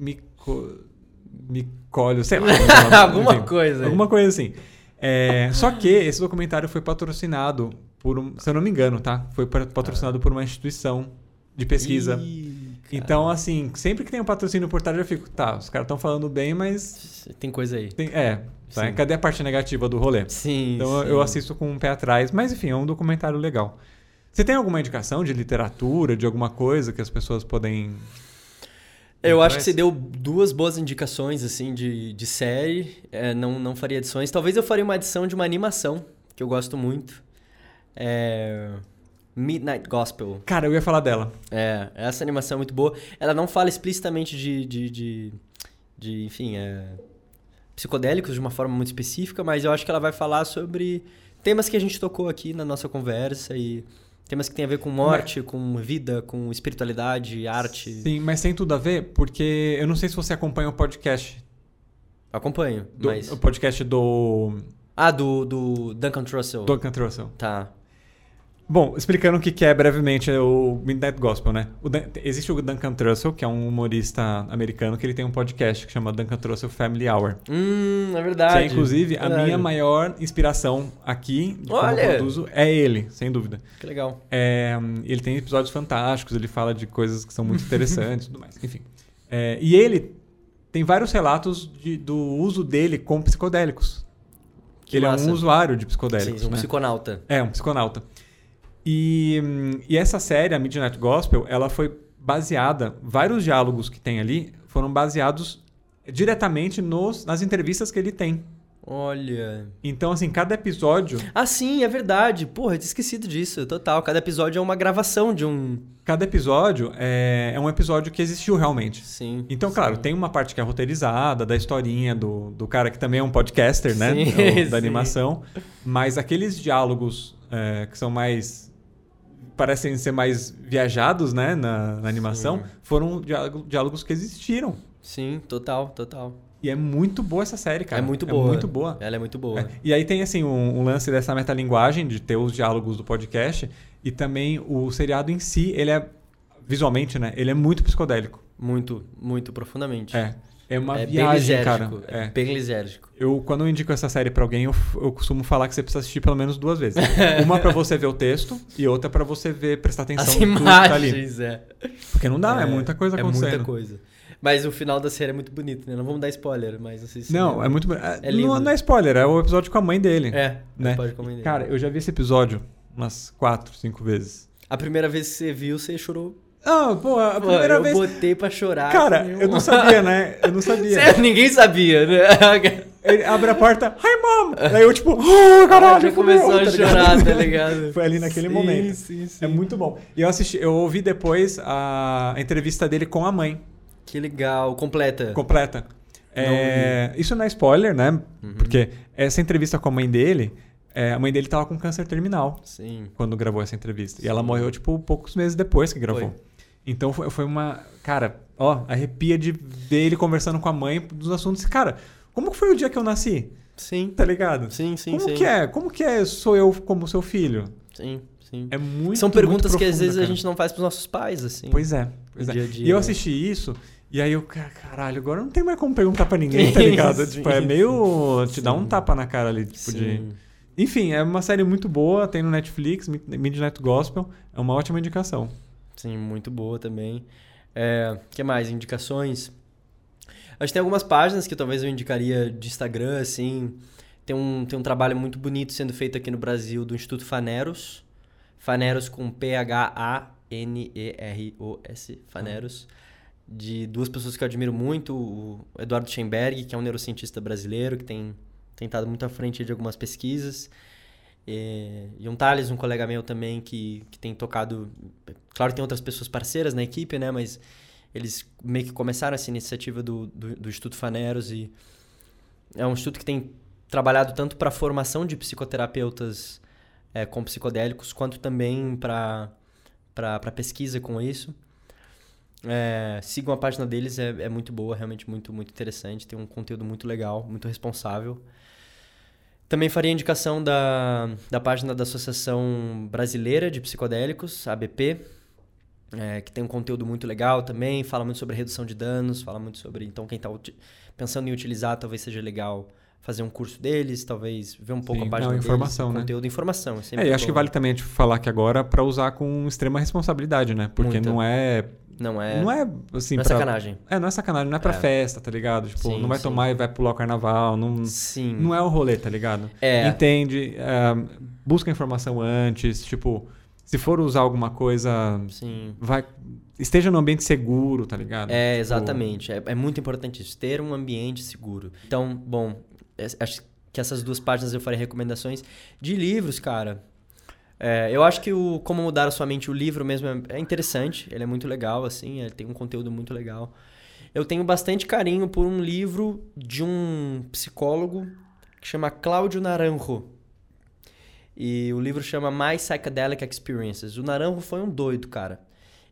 micólio, sei lá. *laughs* alguma enfim, coisa. Alguma coisa assim. É, só que esse documentário foi patrocinado por um, se eu não me engano, tá? Foi patrocinado ah. por uma instituição de pesquisa. Ih, então, assim, sempre que tem um patrocínio por trás, eu fico, tá, os caras estão falando bem, mas. Tem coisa aí. Tem, é, Tá? Cadê a parte negativa do rolê? Sim. Então sim. eu assisto com um pé atrás, mas enfim, é um documentário legal. Você tem alguma indicação de literatura, de alguma coisa que as pessoas podem. Eu acho que você deu duas boas indicações, assim, de, de série. É, não, não faria edições. Talvez eu faria uma edição de uma animação, que eu gosto muito. É... Midnight Gospel. Cara, eu ia falar dela. É, essa animação é muito boa. Ela não fala explicitamente de, de, de, de, enfim, é, psicodélicos de uma forma muito específica, mas eu acho que ela vai falar sobre temas que a gente tocou aqui na nossa conversa e temas que tem a ver com morte, com vida, com espiritualidade, arte. Sim, mas tem tudo a ver, porque eu não sei se você acompanha o podcast. Acompanho, Do, mas... O podcast do Ah, do, do Duncan Trussell. Duncan Trussell. Tá. Bom, explicando o que que é brevemente o Midnight Gospel, né? O Dan- existe o Duncan Trussell, que é um humorista americano, que ele tem um podcast que chama Duncan Trussell Family Hour. Hum, é Que verdade. é, inclusive, a Verdade. minha maior inspiração aqui, de como Olha! eu produzo, é ele, sem dúvida. Que legal. É, ele tem episódios fantásticos, ele fala de coisas que são muito *laughs* interessantes e tudo mais. Enfim. É, e ele tem vários relatos de- do uso dele com psicodélicos. Que ele é massa. um usuário de Sim, psicodélicos. um né? psiconauta. É, um psiconauta. E, hum, e essa série, a Midnight Gospel, ela foi baseada, vários diálogos que tem ali foram baseados diretamente nos, nas entrevistas que ele tem. Olha. Então, assim, cada episódio, Ah, sim, é verdade. Porra, eu tinha esquecido disso. Total. Cada episódio é uma gravação de um. cada episódio é, é um episódio que existiu realmente. Sim. Então, claro, sim. tem uma parte que é roteirizada, da historinha do, do cara que também é um podcaster, né? Sim, *laughs* O- *laughs* sim. da animação. Mas aqueles diálogos é, que são mais. Parecem ser mais viajados, né? Na, na animação, Sim. foram diálogo- diálogos que existiram. Sim, total, total. E é muito boa essa série, cara. é muito boa. É muito boa. Ela é muito boa. É. E aí tem assim um, um lance dessa metalinguagem de ter os diálogos do podcast e também o seriado em si, ele é visualmente, né? Ele é muito psicodélico. Muito, muito profundamente. É. É uma é viagem, cara. É. É bem lisérgico. Eu, quando eu indico essa série pra alguém, eu, eu costumo falar que você precisa assistir pelo menos duas vezes. *laughs* Uma pra você ver o texto e outra pra você ver, prestar atenção As tá ali. imagens, é. Porque não dá, é, muita coisa É acontecendo. muita coisa. Mas o final da série é muito bonito, né? Não vamos dar spoiler, mas se... Não, é muito. É, É não, não é spoiler, é o episódio com a mãe dele. É, né? pode comentar. Cara, eu já vi esse episódio umas quatro, cinco vezes. A primeira vez que você viu, você chorou. Ah, pô, a Pô, primeira eu vez. botei pra chorar. Cara, eu não sabia, né? Eu não *laughs* sabia. Sério, ninguém sabia, né? *laughs* Ele abre a porta, hi mom! Aí eu, tipo, oh, caralho, já fudeu", começou a tá chorar, tá ligado? *laughs* Foi ali naquele Sim, momento. Sim, sim. É muito bom. E eu assisti, eu ouvi depois a entrevista dele com a mãe, Que legal, completa. completa. É, isso não é spoiler, né? Uhum. Porque essa entrevista com a mãe dele, é, a mãe dele tava com câncer terminal Sim. quando gravou essa entrevista. E ela Sim. morreu, tipo, poucos meses depois que gravou. Foi. Então foi, foi uma. Cara, ó, arrepia de ver ele conversando com a mãe dos assuntos. Cara, como que foi o dia que eu nasci? Sim. Tá ligado? Sim, sim, como sim. que é? Como que é sou eu como seu filho? Sim, sim. É muito São perguntas muito que às profunda, vezes a cara. gente não faz pros nossos pais, assim. Pois é. Pois é. dia a dia, e eu né? assisti isso, e aí eu, ca- caralho, agora não tem mais como perguntar pra ninguém, tá *laughs* ligado? Tipo, é meio. te dá um tapa na cara ali, tipo, de. Sim. Enfim, é uma série muito boa, tem no Netflix, Mid- Midnight Gospel, é uma ótima indicação. Sim, muito boa também. É, que mais? Indicações? Acho que tem algumas páginas que talvez eu indicaria de Instagram, assim. Tem um, tem um trabalho muito bonito sendo feito aqui no Brasil do Instituto Faneros. Faneros com P-H-A-N-E-R-O-S. Faneros. De duas pessoas que eu admiro muito. O Eduardo Schemberg, que é um neurocientista brasileiro, que tem tentado muito à frente de algumas pesquisas. É, E um Thales, um colega meu também, que, que tem tocado. Claro que tem outras pessoas parceiras na equipe, né? Mas eles meio que começaram essa iniciativa do, do, do Instituto Faneros e é um instituto que tem trabalhado tanto para a formação de psicoterapeutas é, com psicodélicos, quanto também para pesquisa com isso. É, sigam a página deles, é, é muito boa, realmente muito, muito interessante. Tem um conteúdo muito legal, muito responsável. Também faria indicação da, da página da Associação Brasileira de Psicodélicos, ABP, é, que tem um conteúdo muito legal também, fala muito sobre redução de danos, fala muito sobre. Então, quem está pensando em utilizar, talvez seja legal fazer um curso deles, talvez ver um pouco Sim, a página não, deles, informação, né? conteúdo, informação. É, É, e acho que vale também a gente falar que agora pra usar com extrema responsabilidade, né? Porque Muita. não é. Não é, Não é assim. não é pra- sacanagem. É, não é sacanagem, não é pra É. festa, tá ligado? Tipo, Sim, não vai sim. tomar e vai pular o carnaval. Não, Sim. não é o rolê, tá ligado? É. Entende, ah, busca informação antes, tipo, se for usar alguma coisa, Sim. vai esteja num ambiente seguro, tá ligado? É, Tipo, exatamente. É, é muito importante isso, ter um ambiente seguro. Então, bom, acho que essas duas páginas eu farei recomendações de livros, cara. É, eu acho que o Como Mudar a Sua Mente, o livro mesmo, é, é interessante. Ele é muito legal, assim, ele tem um conteúdo muito legal. Eu tenho bastante carinho por um livro de um psicólogo que chama Cláudio Naranjo. E o livro chama My Psychedelic Experiences. O Naranjo foi um doido, cara.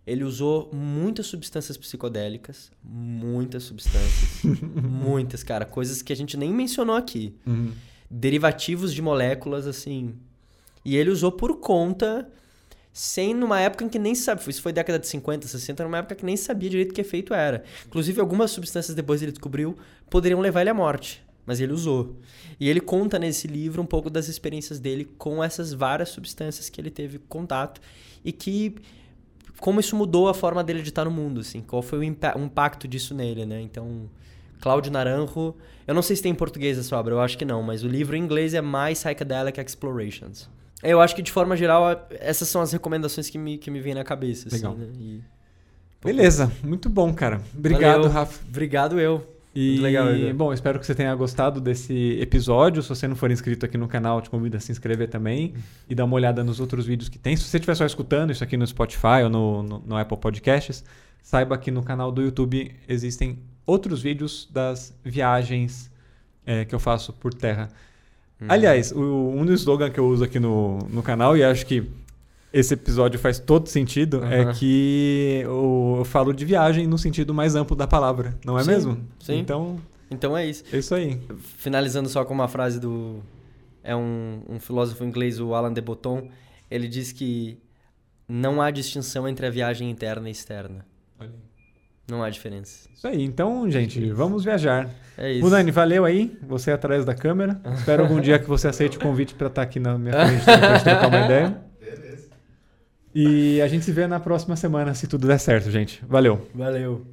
Ele usou muitas substâncias psicodélicas, muitas substâncias, *laughs* muitas, cara, coisas que a gente nem mencionou aqui. Uhum. Derivativos de moléculas, assim. E ele usou por conta, sem numa época em que nem sabe. Isso foi década de 50, 60, numa época que nem sabia direito que efeito era. Inclusive, algumas substâncias depois ele descobriu poderiam levar ele à morte. Mas ele usou. E ele conta nesse livro um pouco das experiências dele com essas várias substâncias que ele teve contato e que como isso mudou a forma dele de estar no mundo, assim, qual foi o impa- o impacto disso nele, né? Então, Cláudio Naranjo, eu não sei se tem em português essa obra, eu acho que não, mas o livro em inglês é My Psychedelic Explorations. Eu acho que de forma geral essas são as recomendações que me, que me vêm na cabeça, assim, Legal. né? E- Beleza, muito bom, cara. Obrigado, Valeu. Rafa. Obrigado eu. E, legal, Igor. bom, espero que você tenha gostado desse episódio. Se você não for inscrito aqui no canal, te convido a se inscrever também e dar uma olhada nos outros vídeos que tem. Se você estiver só escutando isso aqui no Spotify ou no, no, no Apple Podcasts, saiba que no canal do YouTube existem outros vídeos das viagens é, que eu faço por terra. Uhum. Aliás, o, um dos slogans que eu uso aqui no, no canal, e acho que esse episódio faz todo sentido, é Aham. que eu, eu falo de viagem no sentido mais amplo da palavra, não é Sim, mesmo? sim. Então, Então é isso. é isso aí. Finalizando só com uma frase do. É um, um filósofo inglês, o Alan de Botton. Ele diz que não há distinção entre a viagem interna e externa. Não há diferença. Isso aí. Então, gente, vamos viajar. É isso. Munani, valeu aí, você atrás da câmera. Espero algum dia que você aceite o convite para estar aqui na minha frente pra gente trocar uma *laughs* ideia. E a gente se vê na próxima semana, se tudo der certo, gente. Valeu. Valeu.